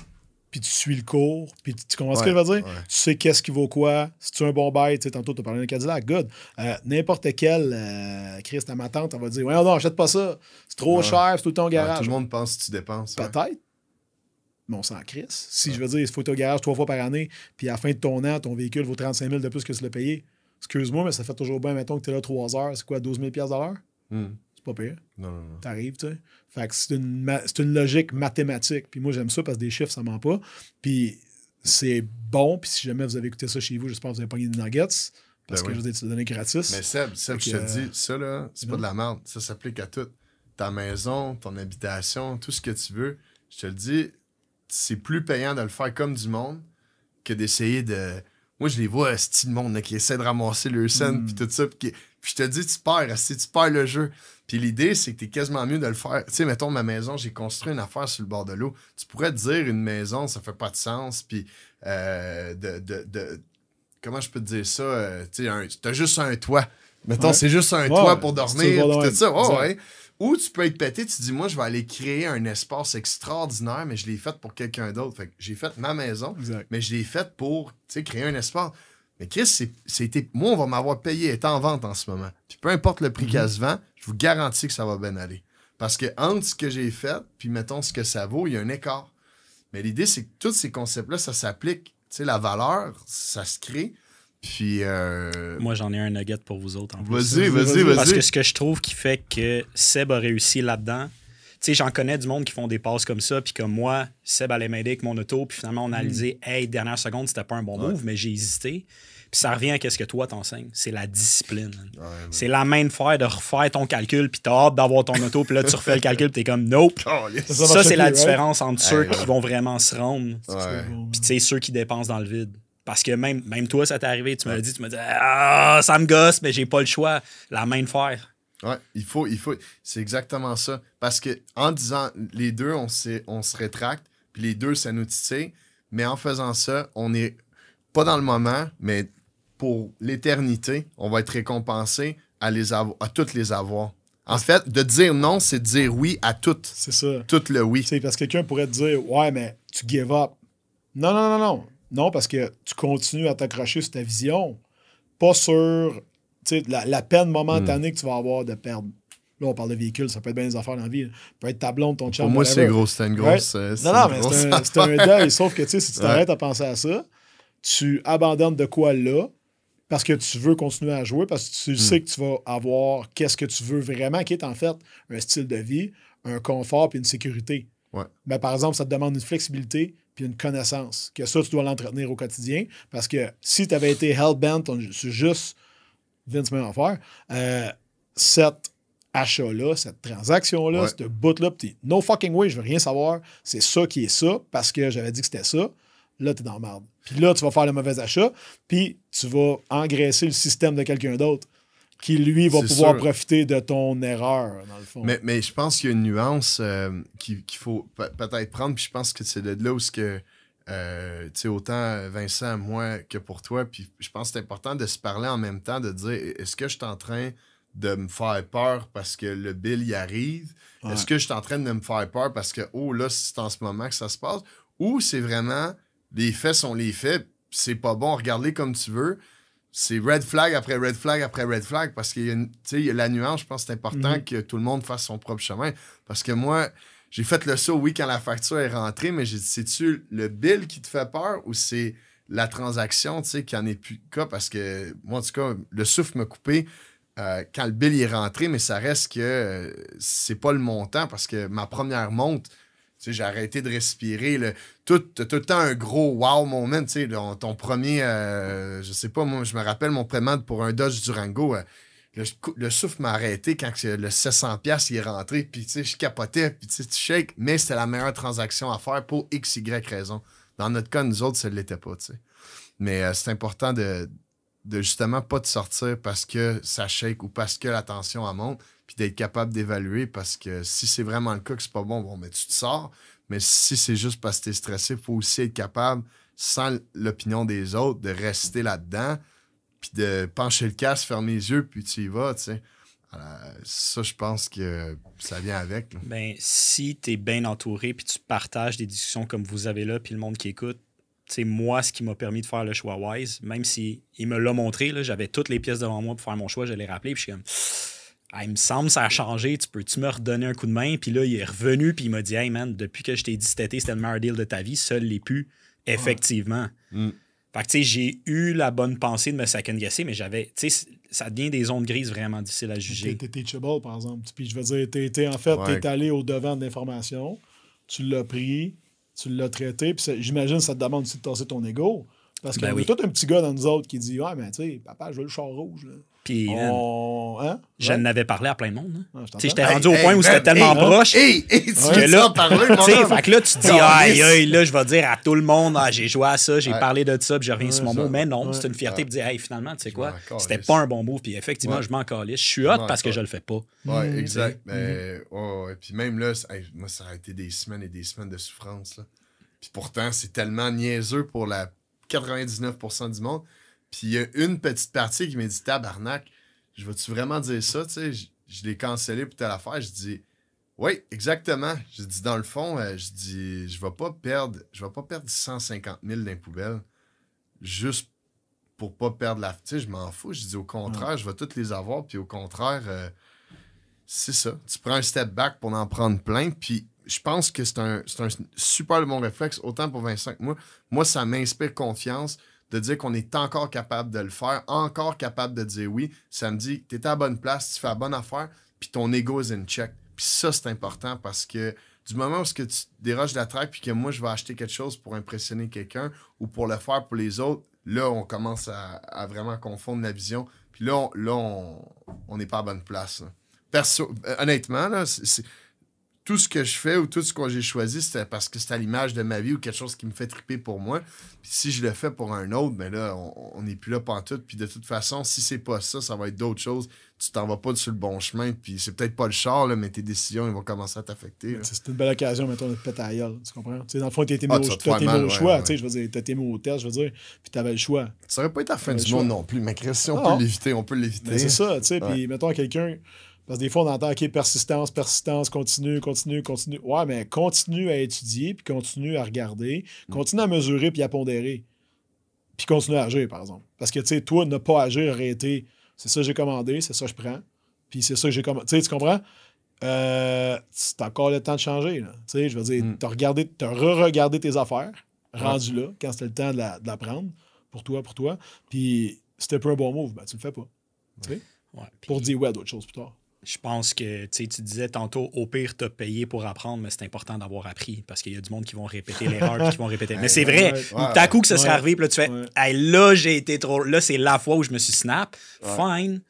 puis tu suis le cours, puis tu, tu comprends ce que je veux dire? Ouais. Tu sais qu'est-ce qui vaut quoi? Si tu as un bon bail, tu sais, tantôt tu as parlé d'un Cadillac, good. Euh, N'importe quel euh, Chris, ta ma tante, elle va dire Ouais, non, achète pas ça. C'est trop Ouais. cher, c'est tout le temps au garage. tout le monde pense que tu dépenses. Peut-être. Mais on s'en crisse. Si je veux dire, il faut être au garage trois fois par année, puis à la fin de ton an, ton véhicule vaut 35 000 de plus que tu l'as payé. Excuse-moi, mais ça fait toujours bien, mettons que tu es là trois heures, c'est quoi, 12 000 de l'heure? Hmm. C'est pas pire. Non, non, non. T'arrives, tu sais. Fait que c'est une, c'est une logique mathématique. Puis moi, j'aime ça parce que des chiffres, ça ment pas. Puis c'est bon. Puis si jamais vous avez écouté ça chez vous, j'espère que vous avez pogné des nuggets. Parce Ben que oui. je vous ai donné gratis. Mais Seb, Seb, je te euh, dis, ça, là, c'est pas de la merde. Ça s'applique à tout. Ta maison, ton habitation, tout ce que tu veux. Je te le dis, c'est plus payant de le faire comme du monde que d'essayer de. Moi, je les vois, style monde là, qui essaie de ramasser le scène, Mm. puis tout ça. Puis, je te dis, tu perds, si tu perds le jeu. Puis l'idée, c'est que t'es quasiment mieux de le faire. Tu sais, mettons, ma maison, j'ai construit une affaire sur le bord de l'eau. Tu pourrais te dire, une maison, ça fait pas de sens. Puis, euh, de, de, de- Comment je peux te dire ça? Euh, tu sais, t'as juste un toit. Mettons, Ouais. c'est juste un Ouais, toit pour dormir, puis de tout ça. ouais. Ou tu peux être pété, tu te dis, moi, je vais aller créer un espace extraordinaire, mais je l'ai fait pour quelqu'un d'autre. Fait que j'ai fait ma maison, Exact. mais je l'ai fait pour créer un espace. Mais Chris, c'est- c'était. Moi, on va m'avoir payé, est en vente en ce moment. Puis peu importe le prix Mhm. qu'elle se vend, je vous garantis que ça va bien aller. Parce que entre ce que j'ai fait, puis mettons ce que ça vaut, il y a un écart. Mais l'idée, c'est que tous ces concepts-là, ça s'applique. Tu sais, la valeur, ça se crée. Puis. euh, Moi, j'en ai un nugget pour vous autres. en plus. Vas-y, Vas-y, vas-y. Parce que ce que je trouve qui fait que Seb a réussi là-dedans, tu sais, j'en connais du monde qui font des passes comme ça, puis comme moi, Seb allait m'aider avec mon auto, puis finalement, on a réalisé, hey, dernière seconde, c'était pas un bon Ouais. move, mais j'ai hésité. Puis ça revient à ce que toi t'enseignes, c'est la discipline. Ouais. C'est la main de fer de refaire ton calcul, puis t'as hâte d'avoir ton auto, puis là, tu refais le calcul, puis t'es comme, nope. Ça Ça, c'est la différence entre ceux qui vont vraiment se rendre, puis tu sais, ceux qui dépensent dans le vide. Parce que même, même toi, ça t'est arrivé, tu me l'as dit, tu m'as dit, ah, ça me gosse, mais j'ai pas le choix. La main de fer. Ouais, il faut, il faut. C'est exactement ça. Parce que en disant les deux, on, on se rétracte, puis les deux, ça nous titille. Mais en faisant ça, on est pas dans le moment, mais pour l'éternité, on va être récompensé à, les à toutes les avoir. En fait, de dire non, c'est de dire oui à toutes. C'est ça. Tout le oui. Sais, parce que quelqu'un pourrait te dire Ouais, mais tu give up. Non, non, non, non. Non, parce que tu continues à t'accrocher sur ta vision, pas sur la, la peine momentanée que tu vas avoir de perdre. Là, on parle de véhicule, ça peut être bien des affaires dans la vie. là. Ça peut être ta blonde, ton chum. Pour moi, c'est gros. C'était une grosse. euh, Non, non, mais c'est un, c'est un deuil. Sauf que, si tu t'arrêtes à penser à ça, tu abandonnes de quoi là parce que tu veux continuer à jouer, parce que tu Hmm. sais que tu vas avoir qu'est-ce que tu veux vraiment, qui est en fait un style de vie, un confort puis une sécurité. Ouais. Ben, par exemple, ça te demande une flexibilité puis une connaissance. Que ça, tu dois l'entretenir au quotidien. Parce que si tu avais été hell-bent on- sur juste Vince même affaire, euh, cet achat-là, cette transaction-là, Ouais. cette bout-là, t'es, no fucking way, je veux rien savoir. C'est ça qui est ça parce que j'avais dit que c'était ça. Là, t'es dans la merde. Puis là, tu vas faire le mauvais achat, puis tu vas engraisser le système de quelqu'un d'autre qui, lui, va pouvoir sûr. profiter de ton erreur, dans le fond. Mais, mais je pense qu'il y a une nuance euh, qu'il faut pe- peut-être prendre, puis je pense que c'est de là où ce que, euh, tu sais, autant Vincent, moi que pour toi. Puis je pense que c'est important de se parler en même temps, de dire est-ce que je suis en train de me faire peur parce que le bill y arrive? Ouais. Est-ce que je suis en train de me faire peur parce que, oh là, c'est en ce moment que ça se passe? Ou c'est vraiment les faits sont les faits, c'est pas bon, regarde-les comme tu veux. C'est red flag après red flag après red flag parce qu'il y a, une- il y a la nuance, je pense que c'est important Mhm. que tout le monde fasse son propre chemin. Parce que moi, j'ai fait le saut, oui, quand la facture est rentrée, mais j'ai dit, c'est-tu le bill qui te fait peur ou c'est la transaction, tu sais, qui en est plus cas? Parce que moi, en tout cas, le souffle m'a coupé euh, quand le bill est rentré, mais ça reste que euh, c'est pas le montant parce que ma première monte, j'ai arrêté de respirer. Le, tout, tout le temps un gros wow moment, sais, ton, premier, euh, je sais pas, moi, je me rappelle mon prémande pour un Dodge Durango. euh, le, le souffle m'a arrêté quand le 700$ piastres, il est rentré, puis tu sais, je capotais, puis tu shakes, mais c'était la meilleure transaction à faire pour X, Y raison. Dans notre cas, nous autres, ça ne l'était pas, tu sais. Mais euh, c'est important de, de justement pas de sortir parce que ça shake ou parce que la tension monte, puis d'être capable d'évaluer parce que si c'est vraiment le cas que c'est pas bon, bon, mais tu te sors. Mais si c'est juste parce que tu es stressé, il faut aussi être capable, sans l'opinion des autres, de rester là-dedans, puis de pencher le casque, fermer les yeux, puis tu y vas, tu sais. Ça, je pense que ça vient avec. Ben, si tu es bien entouré puis tu partages des discussions comme vous avez là, puis le monde qui écoute, c'est moi ce qui m'a permis de faire le choix wise, même si il me l'a montré, j'avais toutes les pièces devant moi pour faire mon choix, je l'ai rappelé, puis je suis comme Ah, il me semble ça a changé, tu peux-tu me redonner un coup de main? Puis là, il est revenu, puis il m'a dit Hey man, depuis que je t'ai dit cet été, c'était le meilleur deal de ta vie, seul les pu, effectivement. Mm. Fait que tu sais, j'ai eu la bonne pensée de me second guesser, mais j'avais, tu sais, ça devient des zones grises vraiment difficiles à juger. t'es teachable, par exemple. Puis je veux dire, t'es, t'es- en fait, Ouais. t'es allé au devant de l'information, tu l'as pris, tu l'as traité, puis j'imagine que ça te demande aussi de tasser ton ego. Parce qu'il Ben y a oui. tout un petit gars dans nous autres qui dit Ouais, mais tu sais, papa, je veux le char rouge. Là. Puis, man, On- Hein? je Ouais? n'avais parlé à plein de monde. hein. Ah, j'étais Hey, rendu au hey, point où c'était tellement hey, proche. Hey, hey, tu Ouais. veux en parler, fait que là, tu te dis, aïe, aïe, là, je vais dire à tout le monde, ah, j'ai joué à ça, j'ai Ouais. parlé de ça, puis je reviens Ouais, sur mon mot. Mais non, Ouais. c'est une fierté Ouais. de dire, hey, finalement, tu sais quoi, c'était pas un bon move, puis effectivement, Ouais. je m'en calisse. Je suis Je hot parce que je le fais pas. Ouais, Mm, exact. Mais, ouais, ouais. Puis même là, moi, ça a été des semaines et des semaines de souffrance. Là. Puis pourtant, c'est tellement niaiseux pour la 99% du monde. Puis il y a une petite partie qui m'a dit Tabarnak, je vais-tu vraiment dire ça? Tu sais, je, je l'ai cancellé pour telle affaire. Je dis Oui, exactement. Je dis dans le fond, euh, je dis je vais pas perdre, je vais pas perdre 150 000 dans les poubelles juste pour pas perdre la. Tu sais, je m'en fous. Je dis au contraire, je vais toutes les avoir. Puis au contraire, euh, c'est ça. Tu prends un step back pour en prendre plein. Puis je pense que c'est un, c'est un super bon réflexe, autant pour Vincent que moi. Moi, ça m'inspire confiance de dire qu'on est encore capable de le faire, encore capable de dire oui. Ça me dit, tu es à la bonne place, tu fais la bonne affaire, puis ton ego is in check. Puis ça, c'est important parce que du moment où que tu déroges la traque, puis que moi, je vais acheter quelque chose pour impressionner quelqu'un ou pour le faire pour les autres, là, on commence à, vraiment confondre la vision. Puis là, on là, on on n'est pas à bonne place. Perso, euh, honnêtement, là, c'est- tout ce que je fais ou tout ce que j'ai choisi, c'était parce que c'est à l'image de ma vie ou quelque chose qui me fait triper pour moi. Puis si je le fais pour un autre, ben là, on n'est plus là pantoute. Puis de toute façon, si c'est pas ça, ça va être d'autres choses. Tu t'en vas pas sur le bon chemin. Puis c'est peut-être pas le char, là, mais tes décisions, ils vont commencer à t'affecter. C'est une belle occasion, mettons, de te péter à gueule, tu comprends? Tu sais, dans le fond, t'as été mis Ah, au, mis mal, au ouais, choix, ouais. je veux dire, t'as été mis au test, je veux dire, puis t'avais le choix. Ça aurait pas été la fin du monde non plus, mais Chris, si on Ah. peut l'éviter, on peut l'éviter. Mais c'est ça, tu sais, puis mettons quelqu'un, parce que des fois, on entend, OK, persistance, persistance, continue, continue, continue. Ouais, mais continue à étudier, puis continue à regarder, Mm. continue à mesurer, puis à pondérer. Puis continue à agir, par exemple. Parce que, tu sais, toi, ne pas agir aurait été, c'est ça que j'ai commandé, c'est ça que je prends, puis c'est ça que j'ai commandé. Tu sais, tu comprends? Euh, c'est encore le temps de changer, là. Tu sais, je veux dire, Mm. t'as regardé, t'as re-regardé tes affaires, rendu là, quand c'était le temps de la, de la prendre, pour toi, pour toi, puis c'était pas un bon move, ben tu le fais pas. Tu sais? Ouais, Pour dire ouais à d'autres choses plus tard. Je pense que tu sais, tu disais tantôt, au pire, t'as payé pour apprendre, mais c'est important d'avoir appris parce qu'il y a du monde qui vont répéter l'erreur qui vont répéter. Mais c'est vrai, t'as coup que ça serait arrivé, puis là, tu fais, hey, là, j'ai été trop. Là, c'est la fois où je me suis snap. Fine.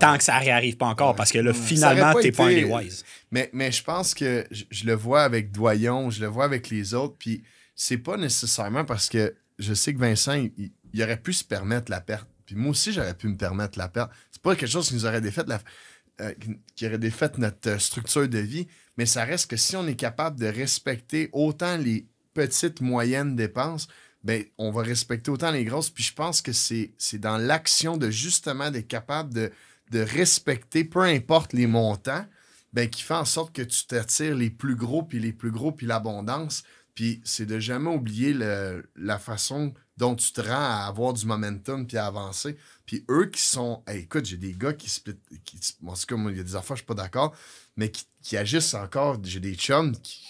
Tant que ça réarrive pas encore, parce que là, finalement, pas t'es pas un des wise. Mais, mais je pense que je, je le vois avec Doyon, je le vois avec les autres, puis c'est pas nécessairement parce que je sais que Vincent, il aurait pu se permettre la perte. Puis moi aussi, j'aurais pu me permettre la perte. C'est pas quelque chose qui nous aurait défait, la, euh, qui- aurait défait notre euh, structure de vie, mais ça reste que si on est capable de respecter autant les petites, moyennes dépenses, ben, on va respecter autant les grosses. Puis je pense que c'est dans l'action de justement d'être capable de, respecter, peu importe les montants, ben, qui fait en sorte que tu t'attires les plus gros, puis les plus gros, puis l'abondance. Puis c'est de jamais oublier la façon dont tu te rends à avoir du momentum puis à avancer. Puis eux qui sont. Hey, écoute, j'ai des gars qui split. Qui, en tout cas, moi, il y a des affaires, je suis pas d'accord, mais qui, qui agissent encore. J'ai des chums qui.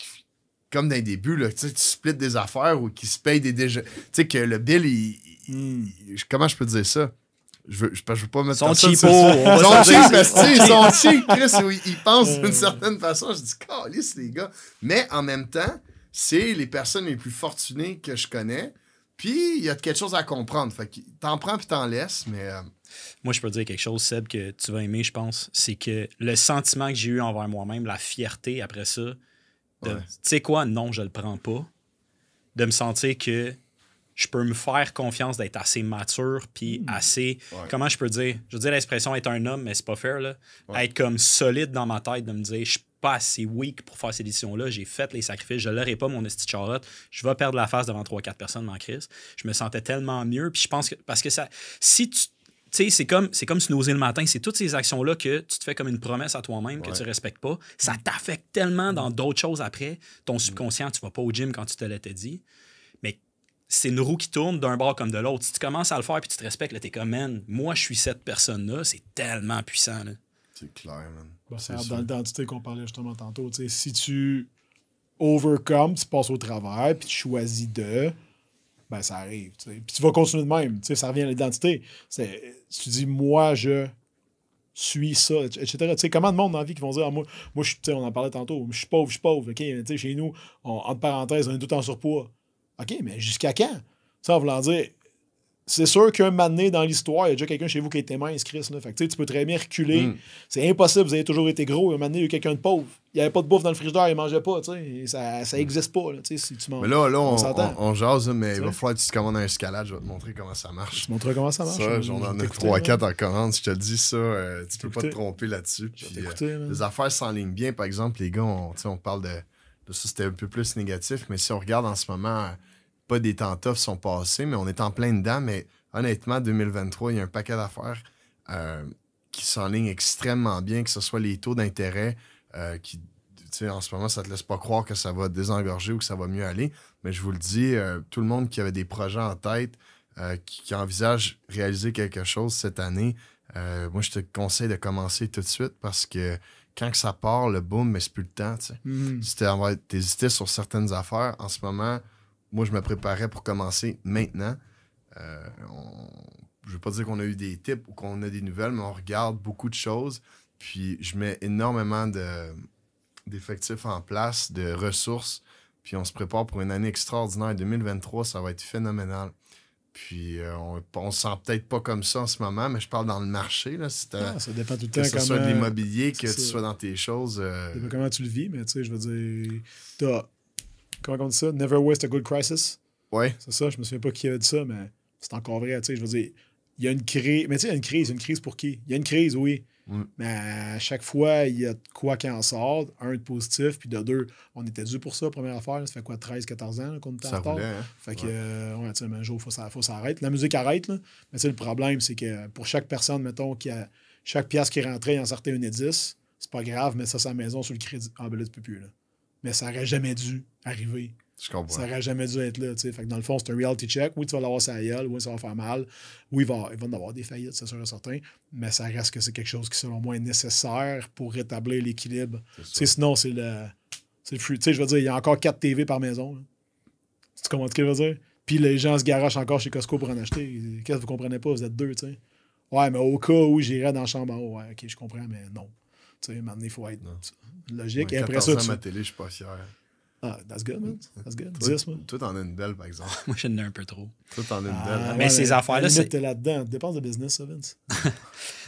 Comme dans les débuts, là, tu splits des affaires ou qui se payent des déjeuners. Tu sais, que le bill, il, il- il- Comment je peux dire ça? Je veux, je, je veux pas mettre Ils sont personne cheapos, sur- on va Ils sont cheap, ils sont cheap, Chris, ils, ils pensent d'une certaine façon. Je dis, calisse, les gars. Mais en même temps, c'est les personnes les plus fortunées que je connais. Puis, il y a quelque chose à comprendre. Fait que t'en prends puis t'en laisses, mais euh, Moi, je peux te dire quelque chose, Seb, que tu vas aimer, je pense. C'est que le sentiment que j'ai eu envers moi-même, la fierté après ça, de, Ouais. tu sais quoi, non, je le prends pas. De me sentir que je peux me faire confiance d'être assez mature, puis assez. Ouais. Comment je peux dire? Je veux dire l'expression être un homme, mais c'est pas fair, là. Être comme solide dans ma tête, de me dire, je pas assez weak pour faire ces décisions-là. J'ai fait les sacrifices, je l'aurai pas, mon esti charlotte. Je vais perdre la face devant 3-4 personnes, en crise. Je me sentais tellement mieux, puis je pense que. Parce que ça. Si tu. Tu sais, c'est comme, c'est comme snoozer le matin. C'est toutes ces actions-là que tu te fais comme une promesse à toi-même que tu respectes pas. Ça t'affecte tellement dans d'autres choses après. Ton subconscient, tu vas pas au gym quand tu te l'étais dit. Mais c'est une roue qui tourne d'un bord comme de l'autre. Si tu commences à le faire puis tu te respectes, là, t'es comme, man, moi, je suis cette personne-là. C'est tellement puissant, là. c'est clair, man. Bah, C'est dans l'identité qu'on parlait justement tantôt. Si tu overcome, tu passes au travers, puis tu choisis de, ben ça arrive. Puis tu vas continuer de même. Ça revient à l'identité. Tu dis, moi, je suis ça, etc. Tu sais, comment de monde dans la vie qui vont dire, ah, moi, moi je, suis- tu sais, on en parlait tantôt, je suis pauvre, je suis pauvre. OK, chez nous, on- entre parenthèses, on est tout en surpoids. OK, mais jusqu'à quand? Ça, en voulant dire, c'est sûr qu'un moment donné dans l'histoire, il y a déjà quelqu'un chez vous qui a été mince, Chris. Là. Fait que, tu sais, tu peux très bien reculer. Mm. C'est impossible, vous avez toujours été gros. Un moment donné, il y a eu quelqu'un de pauvre. Il n'y avait pas de bouffe dans le frigidaire, il mangeait pas. tu sais. Et Ça ça existe pas. Là, tu sais, si tu manges. Mais là, là on, On s'entend. on- on jase, mais il va falloir que tu te commandes un escalade. Je vais te montrer comment ça marche. Je te montrerai comment ça marche. Ça, hein. j'en ai t'écouter, 3-4 là. en commande. Je te dis ça, euh, tu peux pas te tromper là-dessus. Euh, les affaires s'enlignent bien. Par exemple, les gars, on, on parle de, de ça, c'était un peu plus négatif, mais si on regarde en ce moment, pas des temps toughs sont passés, mais on est en plein dedans. Mais honnêtement, 2023, il y a un paquet d'affaires euh, qui s'enlignent extrêmement bien, que ce soit les taux d'intérêt euh, qui. tu sais, En ce moment, ça te laisse pas croire que ça va désengorger ou que ça va mieux aller. Mais je vous le dis, euh, tout le monde qui avait des projets en tête, qui, qui envisage réaliser quelque chose cette année, moi, je te conseille de commencer tout de suite parce que quand que ça part, le boom, mais c'est plus le temps. tu sais. Mhm. Si t'as- t'hésitais sur certaines affaires, en ce moment, moi, je me préparais pour commencer maintenant. Euh, on- Je veux pas dire qu'on a eu des tips ou qu'on a des nouvelles, mais on regarde beaucoup de choses. Puis je mets énormément de- d'effectifs en place, de ressources. Puis on se prépare pour une année extraordinaire. 2023, ça va être phénoménal. Puis euh, on, on se sent peut-être pas comme ça en ce moment, mais je parle dans le marché. Là, si Ah, ça dépend tout le que temps ce soit de l'immobilier, que tu sois dans tes choses. euh, ça dépend comment tu le vis, mais tu sais, je veux dire, comment on dit ça? Never waste a good crisis? ouais, C'est ça, je me souviens pas qui avait dit ça, mais c'est encore vrai, tu sais, je veux dire, il y a une crise, mais tu sais, il y a une crise, une crise pour qui? Il y a une crise, oui, Mm. mais à chaque fois, il y a quoi qui en sort, un de positif, puis de deux, on était dû pour ça, première affaire, là, ça fait quoi, 13, 14 ans qu'on était en ça retard? Hein? Fait que, Ouais. euh, ouais, tu sais, mais un jour, il faut, ça- faut s'arrêter. La musique arrête, là. Mais tu sais, le problème, c'est que pour chaque personne, mettons, qui a chaque pièce qui est rentrée, il en sortait une et 10, c'est pas grave, mais ça, la maison sur le crédit. Ah, ben là, tu peux plus, là. Mais ça aurait jamais dû arriver. Je comprends. Ça aurait jamais dû être là. Fait que dans le fond, c'est un reality check. Oui, tu vas l'avoir sa gueule. Oui, ça va faire mal. Oui, il va, il va en avoir des faillites, c'est sûr et certain. Mais ça reste que c'est quelque chose qui, selon moi, est nécessaire pour rétablir l'équilibre. Sinon, c'est le. C'est le. Tu sais, je veux dire, il y a encore 4 TV par maison. là. Tu comprends ce que je veux dire? Puis les gens se garochent encore chez Costco pour en acheter. Qu'est-ce que vous comprenez pas? Vous êtes deux, tu sais. Ouais, mais au cas où j'irais dans la chambre en haut, ouais, ok, je comprends, mais non. Tu sais, maintenant, il faut être Non. logique. Ouais, Et après 14 ça, ans, tu- ma télé, je suis pas fier. Ah, that's good, man. That's good. Toi, 10, moi. toi, t'en as une belle, par exemple. Moi, j'en ai un peu trop. Toi, t'en as une Ah, belle. Mais ces affaires-là, c'est- t'es là-dedans. Dépense de business, ça, Vince.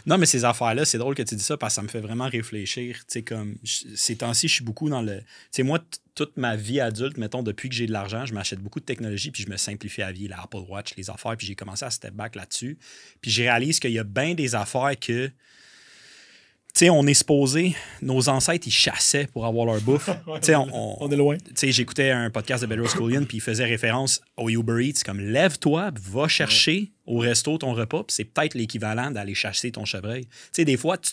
Non, mais ces affaires-là, c'est drôle que tu dis ça parce que ça me fait vraiment réfléchir. Tu sais, comme je- ces temps-ci, je suis beaucoup dans le. Tu sais, moi, toute ma vie adulte, mettons, depuis que j'ai de l'argent, je m'achète beaucoup de technologie puis je me simplifie la vie, la Apple Watch, les affaires, puis j'ai commencé à step back là-dessus. Puis je réalise qu'il y a bien des affaires que. Sais, on est supposé, nos ancêtres, ils chassaient pour avoir leur bouffe. on, on- On est loin. j'écoutais un podcast de Bedros Koulian, puis il faisait référence au Uber Eats, comme lève-toi, va chercher au resto ton repas, puis c'est peut-être l'équivalent d'aller chasser ton chevreuil. Tu sais, des fois, tu-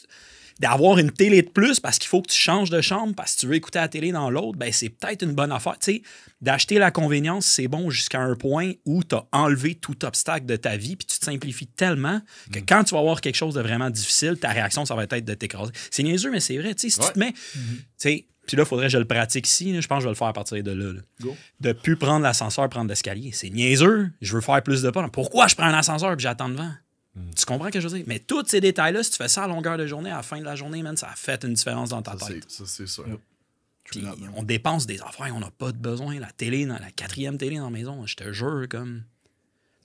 d'avoir une télé de plus parce qu'il faut que tu changes de chambre parce que tu veux écouter la télé dans l'autre, ben c'est peut-être une bonne affaire. Tu sais, d'acheter la convenience, c'est bon jusqu'à un point où tu as enlevé tout obstacle de ta vie, puis tu te simplifies tellement que quand tu vas avoir quelque chose de vraiment difficile, ta réaction, ça va être de t'écraser. C'est niaiseux, mais c'est vrai. Tu sais, si Ouais. tu te mets. Tu sais, puis là, il faudrait que je le pratique ici. là. Je pense que je vais le faire à partir de là. là. Go. De plus prendre l'ascenseur, prendre l'escalier. C'est niaiseux. Je veux faire plus de pas. Pourquoi je prends un ascenseur et j'attends devant? Tu comprends ce que je veux dire? Mais tous ces détails-là, si tu fais ça à longueur de journée, à la fin de la journée, man, ça a fait une différence dans ta Ça, tête. ça, c'est sûr. Yep. Puis on dépense des affaires, on n'a pas de besoin. La télé, dans la quatrième télé dans la maison, je te jure, comme.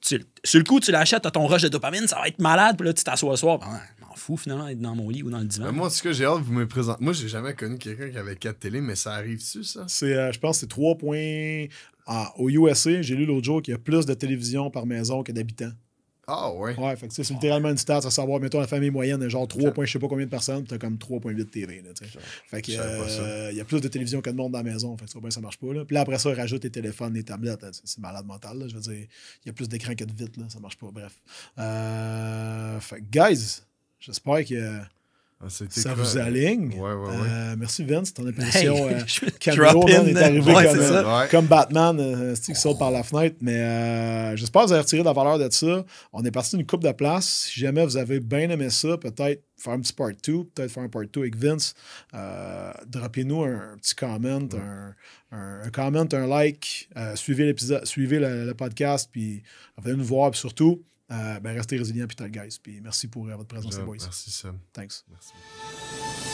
Tu, sur le coup, tu l'achètes, t'as ton rush de dopamine, ça va être malade, puis là, tu t'assois le soir, ben, je m'en fous finalement d'être dans mon lit ou dans le divan. Mais moi, en tout cas, j'ai hâte de vous me présenter. Moi, j'ai jamais connu quelqu'un qui avait quatre télés, mais ça arrive-tu, ça? C'est, euh, je pense que c'est 3 points. Ah, au USA, j'ai lu l'autre jour qu'il y a plus de télévisions par maison que d'habitants. Ah, ouais. Ouais, fait que c'est littéralement une stat à savoir, mettons, la famille moyenne genre 3 points, je sais pas combien de personnes, t'as comme 3.8 TV. Là, fait que ça. euh, il y a plus de télévisions que de monde dans la maison. Fait que ça, ben, ça marche pas. Là. Puis là, après ça, rajoute les téléphones, les tablettes. là, C'est malade mental. Là. Je veux dire, il y a plus d'écran que de vitres. Là. Ça marche pas. Bref. Euh, fait que, guys, j'espère que Ah, ça vous aligne? Ouais, ouais, ouais. Euh, merci Vince, ton apparition. Hey, euh, Camero in, est arrivé ouais, comme, euh. Ouais. comme Batman, euh, qui saute par la fenêtre. Mais euh, j'espère que vous avez retiré de la valeur de ça. On est parti d'une coupe de place. Si jamais vous avez bien aimé ça, peut-être faire un petit part 2, peut-être faire un part 2 avec Vince. Euh, Droppez-nous un, petit comment, un, un- un comment, un like. Euh, suivez l'épisode, suivez le, le podcast, puis venez nous voir. Puis surtout, euh, ben, restez résilients, puis guys. Puis merci pour euh, votre présence, les boys. Merci, Sam. Thanks. Merci.